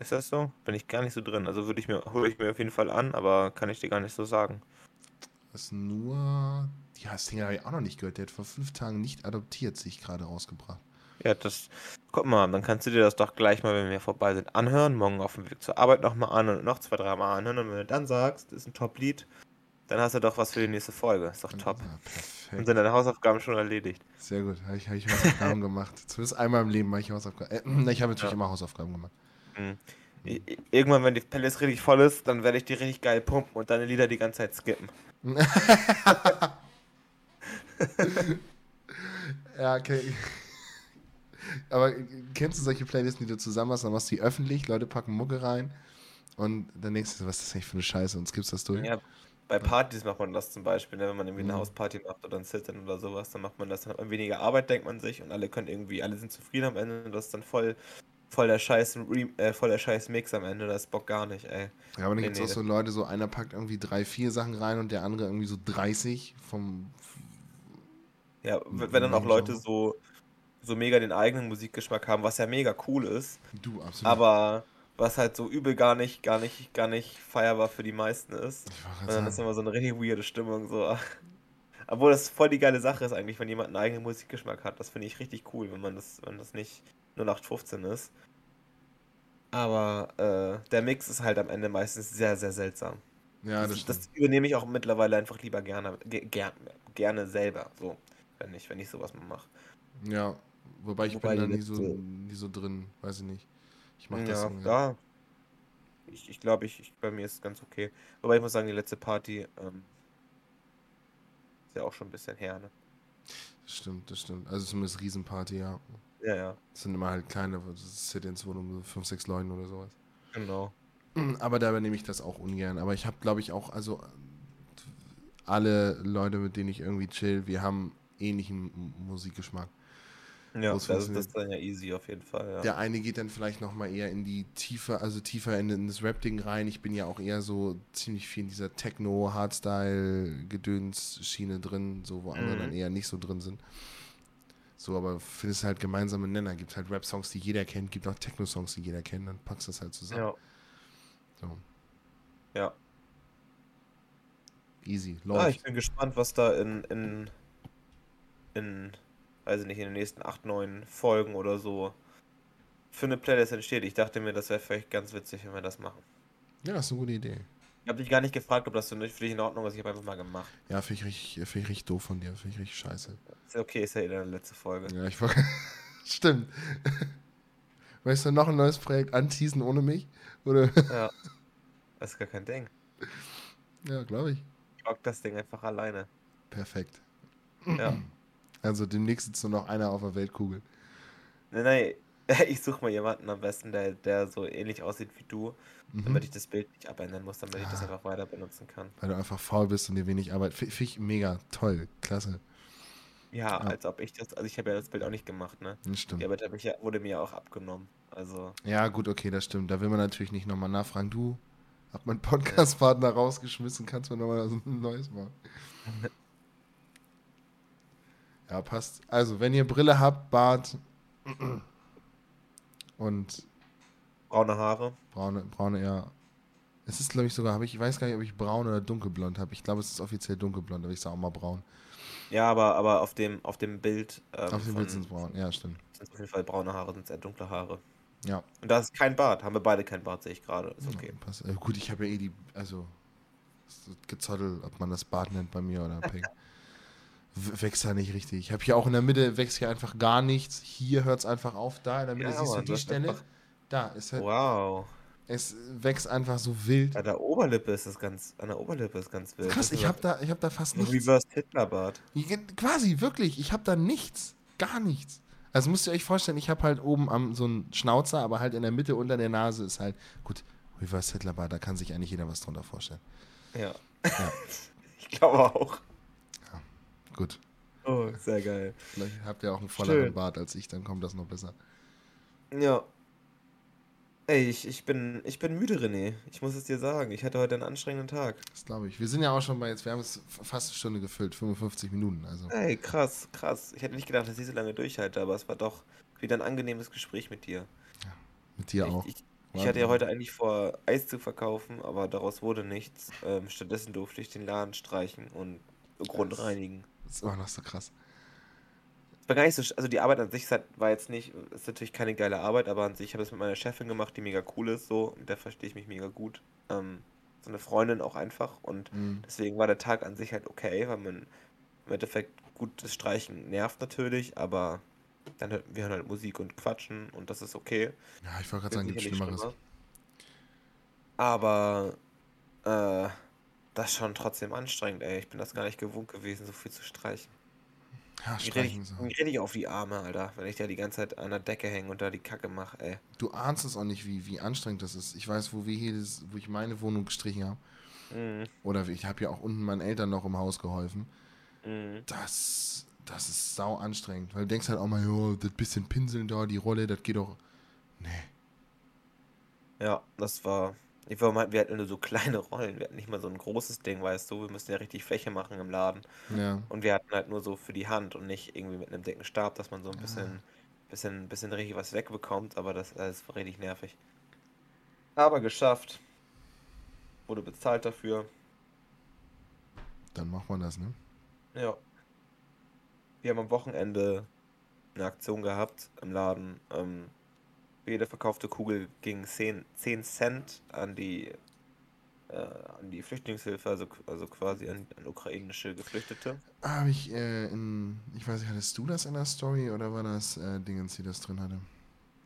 Ist das so? Bin ich gar nicht so drin. Also würde ich mir, hole ich mir auf jeden Fall an, aber kann ich dir gar nicht so sagen. Das ist nur. Ja, das Ding habe ich auch noch nicht gehört. Der hat vor fünf Tagen nicht adoptiert, sich gerade rausgebracht. Ja, das. Guck mal, dann kannst du dir das doch gleich mal, wenn wir vorbei sind, anhören. Morgen auf dem Weg zur Arbeit nochmal an und noch zwei, drei Mal anhören. Und wenn du dann sagst, das ist ein Top-Lied, dann hast du doch was für die nächste Folge. Ist doch top. Ja, perfekt. Und sind deine Hausaufgaben schon erledigt. Sehr gut. Habe ich, hab ich Hausaufgaben gemacht. Zumindest einmal im Leben habe ich Hausaufgaben. Äh, ich habe natürlich ja. immer Hausaufgaben gemacht. Mhm. Irgendwann, wenn die Playlist richtig voll ist, dann werde ich die richtig geil pumpen und deine Lieder die ganze Zeit skippen. ja, okay. Aber kennst du solche Playlisten, die du zusammen hast, dann machst du die öffentlich, Leute packen Mucke rein und dann denkst du, was ist das eigentlich für eine Scheiße und skippst das durch? Ja, bei Partys macht man das zum Beispiel, ne? wenn man irgendwie eine mhm. Hausparty macht oder ein Sit-In oder sowas, dann macht man das, dann hat man weniger Arbeit, denkt man sich und alle können irgendwie, alle sind zufrieden am Ende und das ist dann voll voll der scheiß, äh, voll der scheiß Mix am Ende, das Bock gar nicht, ey. Ja, aber dann gibt es nee, auch so Leute, so einer packt irgendwie drei, vier Sachen rein und der andere irgendwie so 30 vom. Ja, wenn dann auch Leute so, so mega den eigenen Musikgeschmack haben, was ja mega cool ist. Du, absolut. Aber was halt so übel gar nicht, gar nicht, gar nicht feierbar für die meisten ist. Und dann sagen. ist immer so eine richtig weirde Stimmung, so. Obwohl das voll die geile Sache ist eigentlich, wenn jemand einen eigenen Musikgeschmack hat. Das finde ich richtig cool, wenn man das, wenn das nicht 0815 ist. Aber äh, der Mix ist halt am Ende meistens sehr, sehr seltsam. Ja, das, das, das übernehme ich auch mittlerweile einfach lieber gerne, ger gerne selber, so, wenn ich, wenn ich sowas mal mache. Ja, wobei ich wobei bin da nie so, nie so drin, weiß ich nicht. Ich mache das. Ja, ja. Ich, ich glaube, ich, ich, bei mir ist es ganz okay. Wobei ich muss sagen, die letzte Party ähm, ist ja auch schon ein bisschen her, ne? Das stimmt, das stimmt. Also zumindest Riesenparty, ja. Ja, ja. Das sind immer halt kleine Sit-ins, wo nur 5, 6 Leuten oder sowas. Genau. Aber dabei nehme ich das auch ungern. Aber ich habe, glaube ich, auch, also alle Leute, mit denen ich irgendwie chill, wir haben ähnlichen Musikgeschmack. Ja, das, das ist dann ja easy auf jeden Fall. Ja. Der eine geht dann vielleicht nochmal eher in die tiefe, also tiefer in, in das Rap-Ding rein. Ich bin ja auch eher so ziemlich viel in dieser Techno, Hardstyle-Gedöns-Schiene drin, so wo andere mhm. dann eher nicht so drin sind. So, aber findest halt gemeinsame Nenner. Gibt halt Rap-Songs, die jeder kennt, gibt auch Techno-Songs, die jeder kennt, dann packst du das halt zusammen. Ja. So. Ja. Easy, ah, läuft. Ja, ich bin gespannt, was da in, in, in, weiß ich nicht, in den nächsten 8, 9 Folgen oder so für eine Playlist entsteht. Ich dachte mir, das wäre vielleicht ganz witzig, wenn wir das machen. Ja, das ist eine gute Idee. Ich habe dich gar nicht gefragt, ob das für dich in Ordnung ist. Ich habe einfach mal gemacht. Ja, finde ich, richtig, find ich richtig doof von dir. Finde ich richtig scheiße. Ist ja okay, ist ja eh deine letzte Folge. Ja, ich Stimmt. Weißt du noch ein neues Projekt anteasen ohne mich? Oder? Ja. Das ist gar kein Ding. Ja, glaube ich. Ich rock das Ding einfach alleine. Perfekt. Ja. Also demnächst sitzt nur noch einer auf der Weltkugel. Nein, nein. Ich suche mal jemanden am besten, der, der so ähnlich aussieht wie du, mhm. damit ich das Bild nicht abändern muss, damit ich das einfach weiter benutzen kann. Weil du einfach faul bist und dir wenig Arbeit. Finde ich mega toll, klasse. Ja, ja, als ob ich das, also ich habe ja das Bild auch nicht gemacht, ne? Das stimmt. Die Arbeit ich ja, wurde mir ja auch abgenommen. Also. Ja, gut, okay, das stimmt. Da will man natürlich nicht nochmal nachfragen. Du, hab meinen Podcast-Partner ja. rausgeschmissen, kannst du mir nochmal ein neues machen. ja, passt. Also, wenn ihr Brille habt, Bart, und braune Haare. Braune, braune, ja. Es ist, glaube ich, sogar, habe ich, ich weiß gar nicht, ob ich braun oder dunkelblond habe. Ich glaube, es ist offiziell dunkelblond, aber ich sage auch mal braun. Ja, aber, aber auf dem, auf dem Bild. Ähm, auf dem Bild sind es braun, ja, stimmt. Sind auf jeden Fall braune Haare, sind eher dunkle Haare. Ja. Und da ist kein Bart, haben wir beide kein Bart, sehe ich gerade. Ist okay. Ja, äh, gut, ich habe ja eh die, also gezottelt, ob man das Bart nennt bei mir oder Pink. wächst da nicht richtig. Ich habe hier auch in der Mitte wächst hier einfach gar nichts. Hier hört es einfach auf. Da in der Mitte ja, siehst du die Stelle. Da ist halt. Wow. Es wächst einfach so wild. An der Oberlippe ist es ganz, an der Oberlippe ist ganz wild. Krass, ich habe da, ich habe da fast nichts. Reverse Hitlerbart. Quasi, wirklich. Ich habe da nichts, gar nichts. Also müsst ihr euch vorstellen, ich habe halt oben am so einen Schnauzer, aber halt in der Mitte unter der Nase ist halt, gut, Reverse Hitler Bar, da kann sich eigentlich jeder was drunter vorstellen. Ja. Ja. ich glaube auch. Gut. Oh, sehr geil. Vielleicht habt ihr auch einen volleren Schön. Bart als ich, dann kommt das noch besser. Ja. Ey, ich, ich, bin, ich bin müde, René. Ich muss es dir sagen. Ich hatte heute einen anstrengenden Tag. Das glaube ich. Wir sind ja auch schon bei jetzt, wir haben es fast eine Stunde gefüllt, 55 Minuten. Also Ey, krass, krass. Ich hätte nicht gedacht, dass ich so lange durchhalte, aber es war doch wieder ein angenehmes Gespräch mit dir. mit dir Ich, auch. ich, ich hatte ja heute eigentlich vor, Eis zu verkaufen, aber daraus wurde nichts. Ähm, stattdessen durfte ich den Laden streichen und grundreinigen. Das ist immer noch so krass. War gar nicht so, also die Arbeit an sich halt- war jetzt nicht, ist natürlich keine geile Arbeit, aber an sich habe ich es mit meiner Chefin gemacht, die mega cool ist, so, mit der verstehe ich mich mega gut. Ähm, so eine Freundin auch einfach und Mhm. deswegen war der Tag an sich halt okay, weil man im Endeffekt gut das Streichen nervt natürlich, aber dann hört, wir hören halt Musik und quatschen und das ist okay. Ja, ich wollte gerade sagen, gibt Schlimmeres. schlimmer. Aber äh, das ist schon trotzdem anstrengend, ey. Ich bin das gar nicht gewohnt gewesen, so viel zu streichen. Ja, streichen ich, so. mir rede ich auf die Arme, Alter, wenn ich da die ganze Zeit an der Decke hänge und da die Kacke mache, ey. Du ahnst es auch nicht, wie, wie anstrengend das ist. Ich weiß, wo wir hier, das, wo ich meine Wohnung gestrichen habe. Mhm. Oder ich habe ja auch unten meinen Eltern noch im Haus geholfen. Mhm. Das, das ist sau anstrengend. Weil du denkst halt auch mal, jo, das bisschen Pinseln da, die Rolle, das geht doch. Nee. Ja, das war. Ich war mal, wir hatten nur so kleine Rollen. Wir hatten nicht mal so ein großes Ding, weißt du. Wir mussten ja richtig Fläche machen im Laden. Ja. Und wir hatten halt nur so für die Hand und nicht irgendwie mit einem dicken Stab, dass man so ein bisschen, bisschen, bisschen richtig was wegbekommt. Aber das, das war richtig nervig. Aber geschafft. Wurde bezahlt dafür. Dann macht man das, ne? Ja. Wir haben am Wochenende eine Aktion gehabt im Laden. Ähm, jede verkaufte Kugel ging 10, 10 Cent an die, äh, an die Flüchtlingshilfe, also, also quasi an, an ukrainische Geflüchtete. Habe ich äh, in. Ich weiß nicht, hattest du das in der Story oder war das äh, Dingens, die das drin hatte?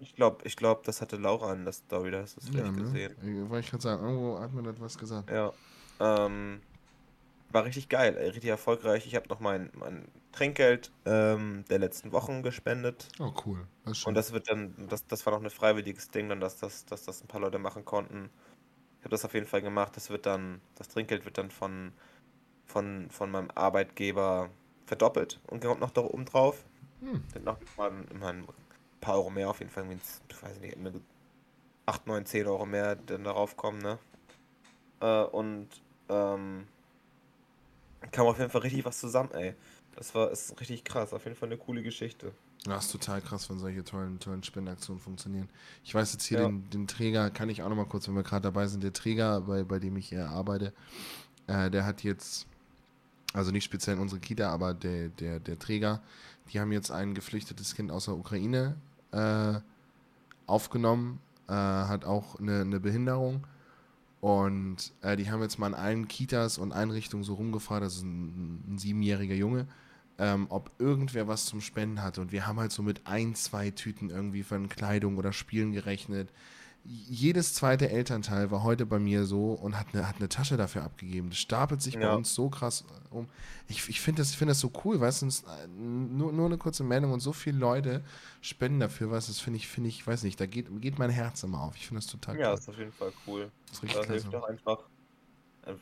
Ich glaube, ich glaub, das hatte Laura in der Story, da hast du es vielleicht ne? gesehen. Ich, wollte ich gerade sagen, irgendwo hat mir das was gesagt. Ja. Ähm, war richtig geil, ey, richtig erfolgreich. Ich habe noch mein, mein Trinkgeld ähm, der letzten Wochen gespendet. Oh, cool. Das. Und das wird dann, das, das war noch ein freiwilliges Ding, dann, dass das, dass das ein paar Leute machen konnten. Ich habe das auf jeden Fall gemacht. Das wird dann, das Trinkgeld wird dann von, von, von meinem Arbeitgeber verdoppelt und kommt noch da oben drauf. Hm. Sind noch mal, immer ein paar Euro mehr auf jeden Fall. Ich weiß nicht, immer so 8, 9, 10 Euro mehr, dann darauf kommen, ne? Äh, und ähm, kam auf jeden Fall richtig was zusammen, ey. Das war ist richtig krass, auf jeden Fall eine coole Geschichte. Das ist total krass, wenn solche tollen, tollen Spendenaktionen funktionieren. Ich weiß jetzt hier Ja. den, den Träger, kann ich auch nochmal kurz, wenn wir gerade dabei sind, der Träger, bei, bei dem ich hier arbeite, äh, der hat jetzt, also nicht speziell in unsere Kita, aber der, der, der Träger, die haben jetzt ein geflüchtetes Kind aus der Ukraine äh, aufgenommen, äh, hat auch eine, eine Behinderung. Und äh, die haben jetzt mal in allen Kitas und Einrichtungen so rumgefragt, das ist ein, ein siebenjähriger Junge, ähm, ob irgendwer was zum Spenden hatte. Und wir haben halt so mit ein, zwei Tüten irgendwie von Kleidung oder Spielen gerechnet. Jedes zweite Elternteil war heute bei mir so und hat eine, hat eine Tasche dafür abgegeben. Das stapelt sich bei Ja. uns so krass um. Ich, ich finde das, ich find das so cool, weißt du, äh, nur, nur eine kurze Meldung und so viele Leute spenden dafür was. Das finde ich, finde ich, weiß nicht, da geht, geht mein Herz immer auf. Ich finde das total Ja, cool. ist auf jeden Fall cool. Das ist richtig hilft klasse. doch einfach, äh,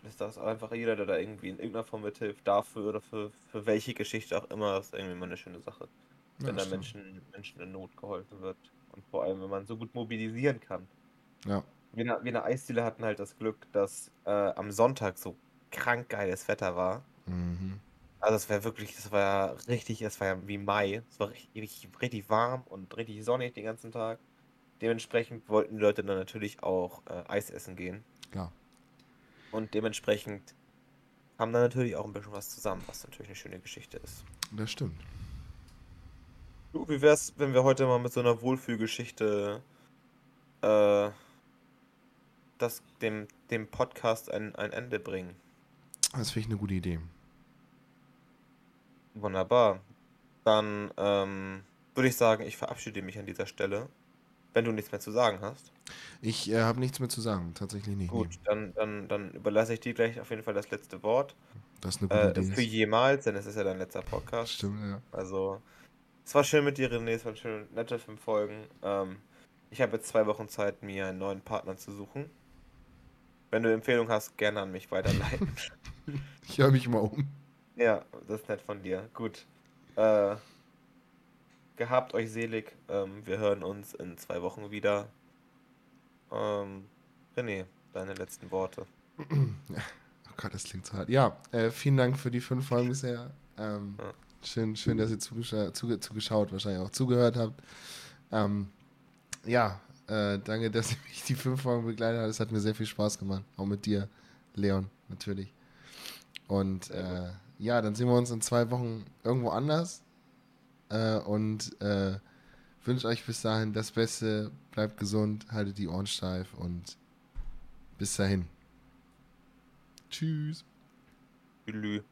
ist das einfach jeder, der da irgendwie in irgendeiner Form mithilft, dafür oder für, für welche Geschichte auch immer, ist irgendwie mal eine schöne Sache. Ja, wenn da stimmt. Menschen, Menschen in Not geholfen wird. Und vor allem, wenn man so gut mobilisieren kann. Ja. Wir in der, wir in der Eisdiele hatten halt das Glück, dass äh, am Sonntag so krank geiles Wetter war. Mhm. Also es war wirklich, das war ja richtig, es war ja wie Mai. Es war richtig, richtig, richtig warm und richtig sonnig den ganzen Tag. Dementsprechend wollten die Leute dann natürlich auch äh, Eis essen gehen. Klar. Und dementsprechend kam da natürlich auch ein bisschen was zusammen, was natürlich eine schöne Geschichte ist. Das stimmt. Du, wie wär's, wenn wir heute mal mit so einer Wohlfühlgeschichte äh, das, dem, dem Podcast ein, ein Ende bringen? Das finde ich eine gute Idee. Wunderbar. Dann ähm, würde ich sagen, ich verabschiede mich an dieser Stelle, wenn du nichts mehr zu sagen hast. Ich äh, habe nichts mehr zu sagen, tatsächlich nicht. Gut, dann, dann, dann überlasse ich dir gleich auf jeden Fall das letzte Wort. Das ist eine gute Äh, Idee. für jemals, denn es ist ja dein letzter Podcast. Stimmt, ja. Also, Es war schön mit dir, René. Es waren schön nette fünf Folgen. Ähm, ich habe jetzt zwei Wochen Zeit, mir einen neuen Partner zu suchen. Wenn du Empfehlungen hast, gerne an mich weiterleiten. ich höre mich mal um. Ja, das ist nett von dir. Gut. Äh, gehabt euch selig. Ähm, wir hören uns in zwei Wochen wieder. Ähm, René, deine letzten Worte. Oh Gott, das klingt so hart. Ja, äh, vielen Dank für die fünf Folgen bisher. Ähm, ja. schön, schön, dass ihr zugescha zuge zugeschaut, wahrscheinlich auch zugehört habt. Ähm, ja, äh, danke, dass ihr mich die fünf Folgen begleitet habt. Es hat mir sehr viel Spaß gemacht. Auch mit dir, Leon, natürlich. Und äh, ja, dann sehen wir uns in zwei Wochen irgendwo anders. Äh, und äh, wünsche euch bis dahin das Beste. Bleibt gesund, haltet die Ohren steif und bis dahin. Tschüss. Tschüss.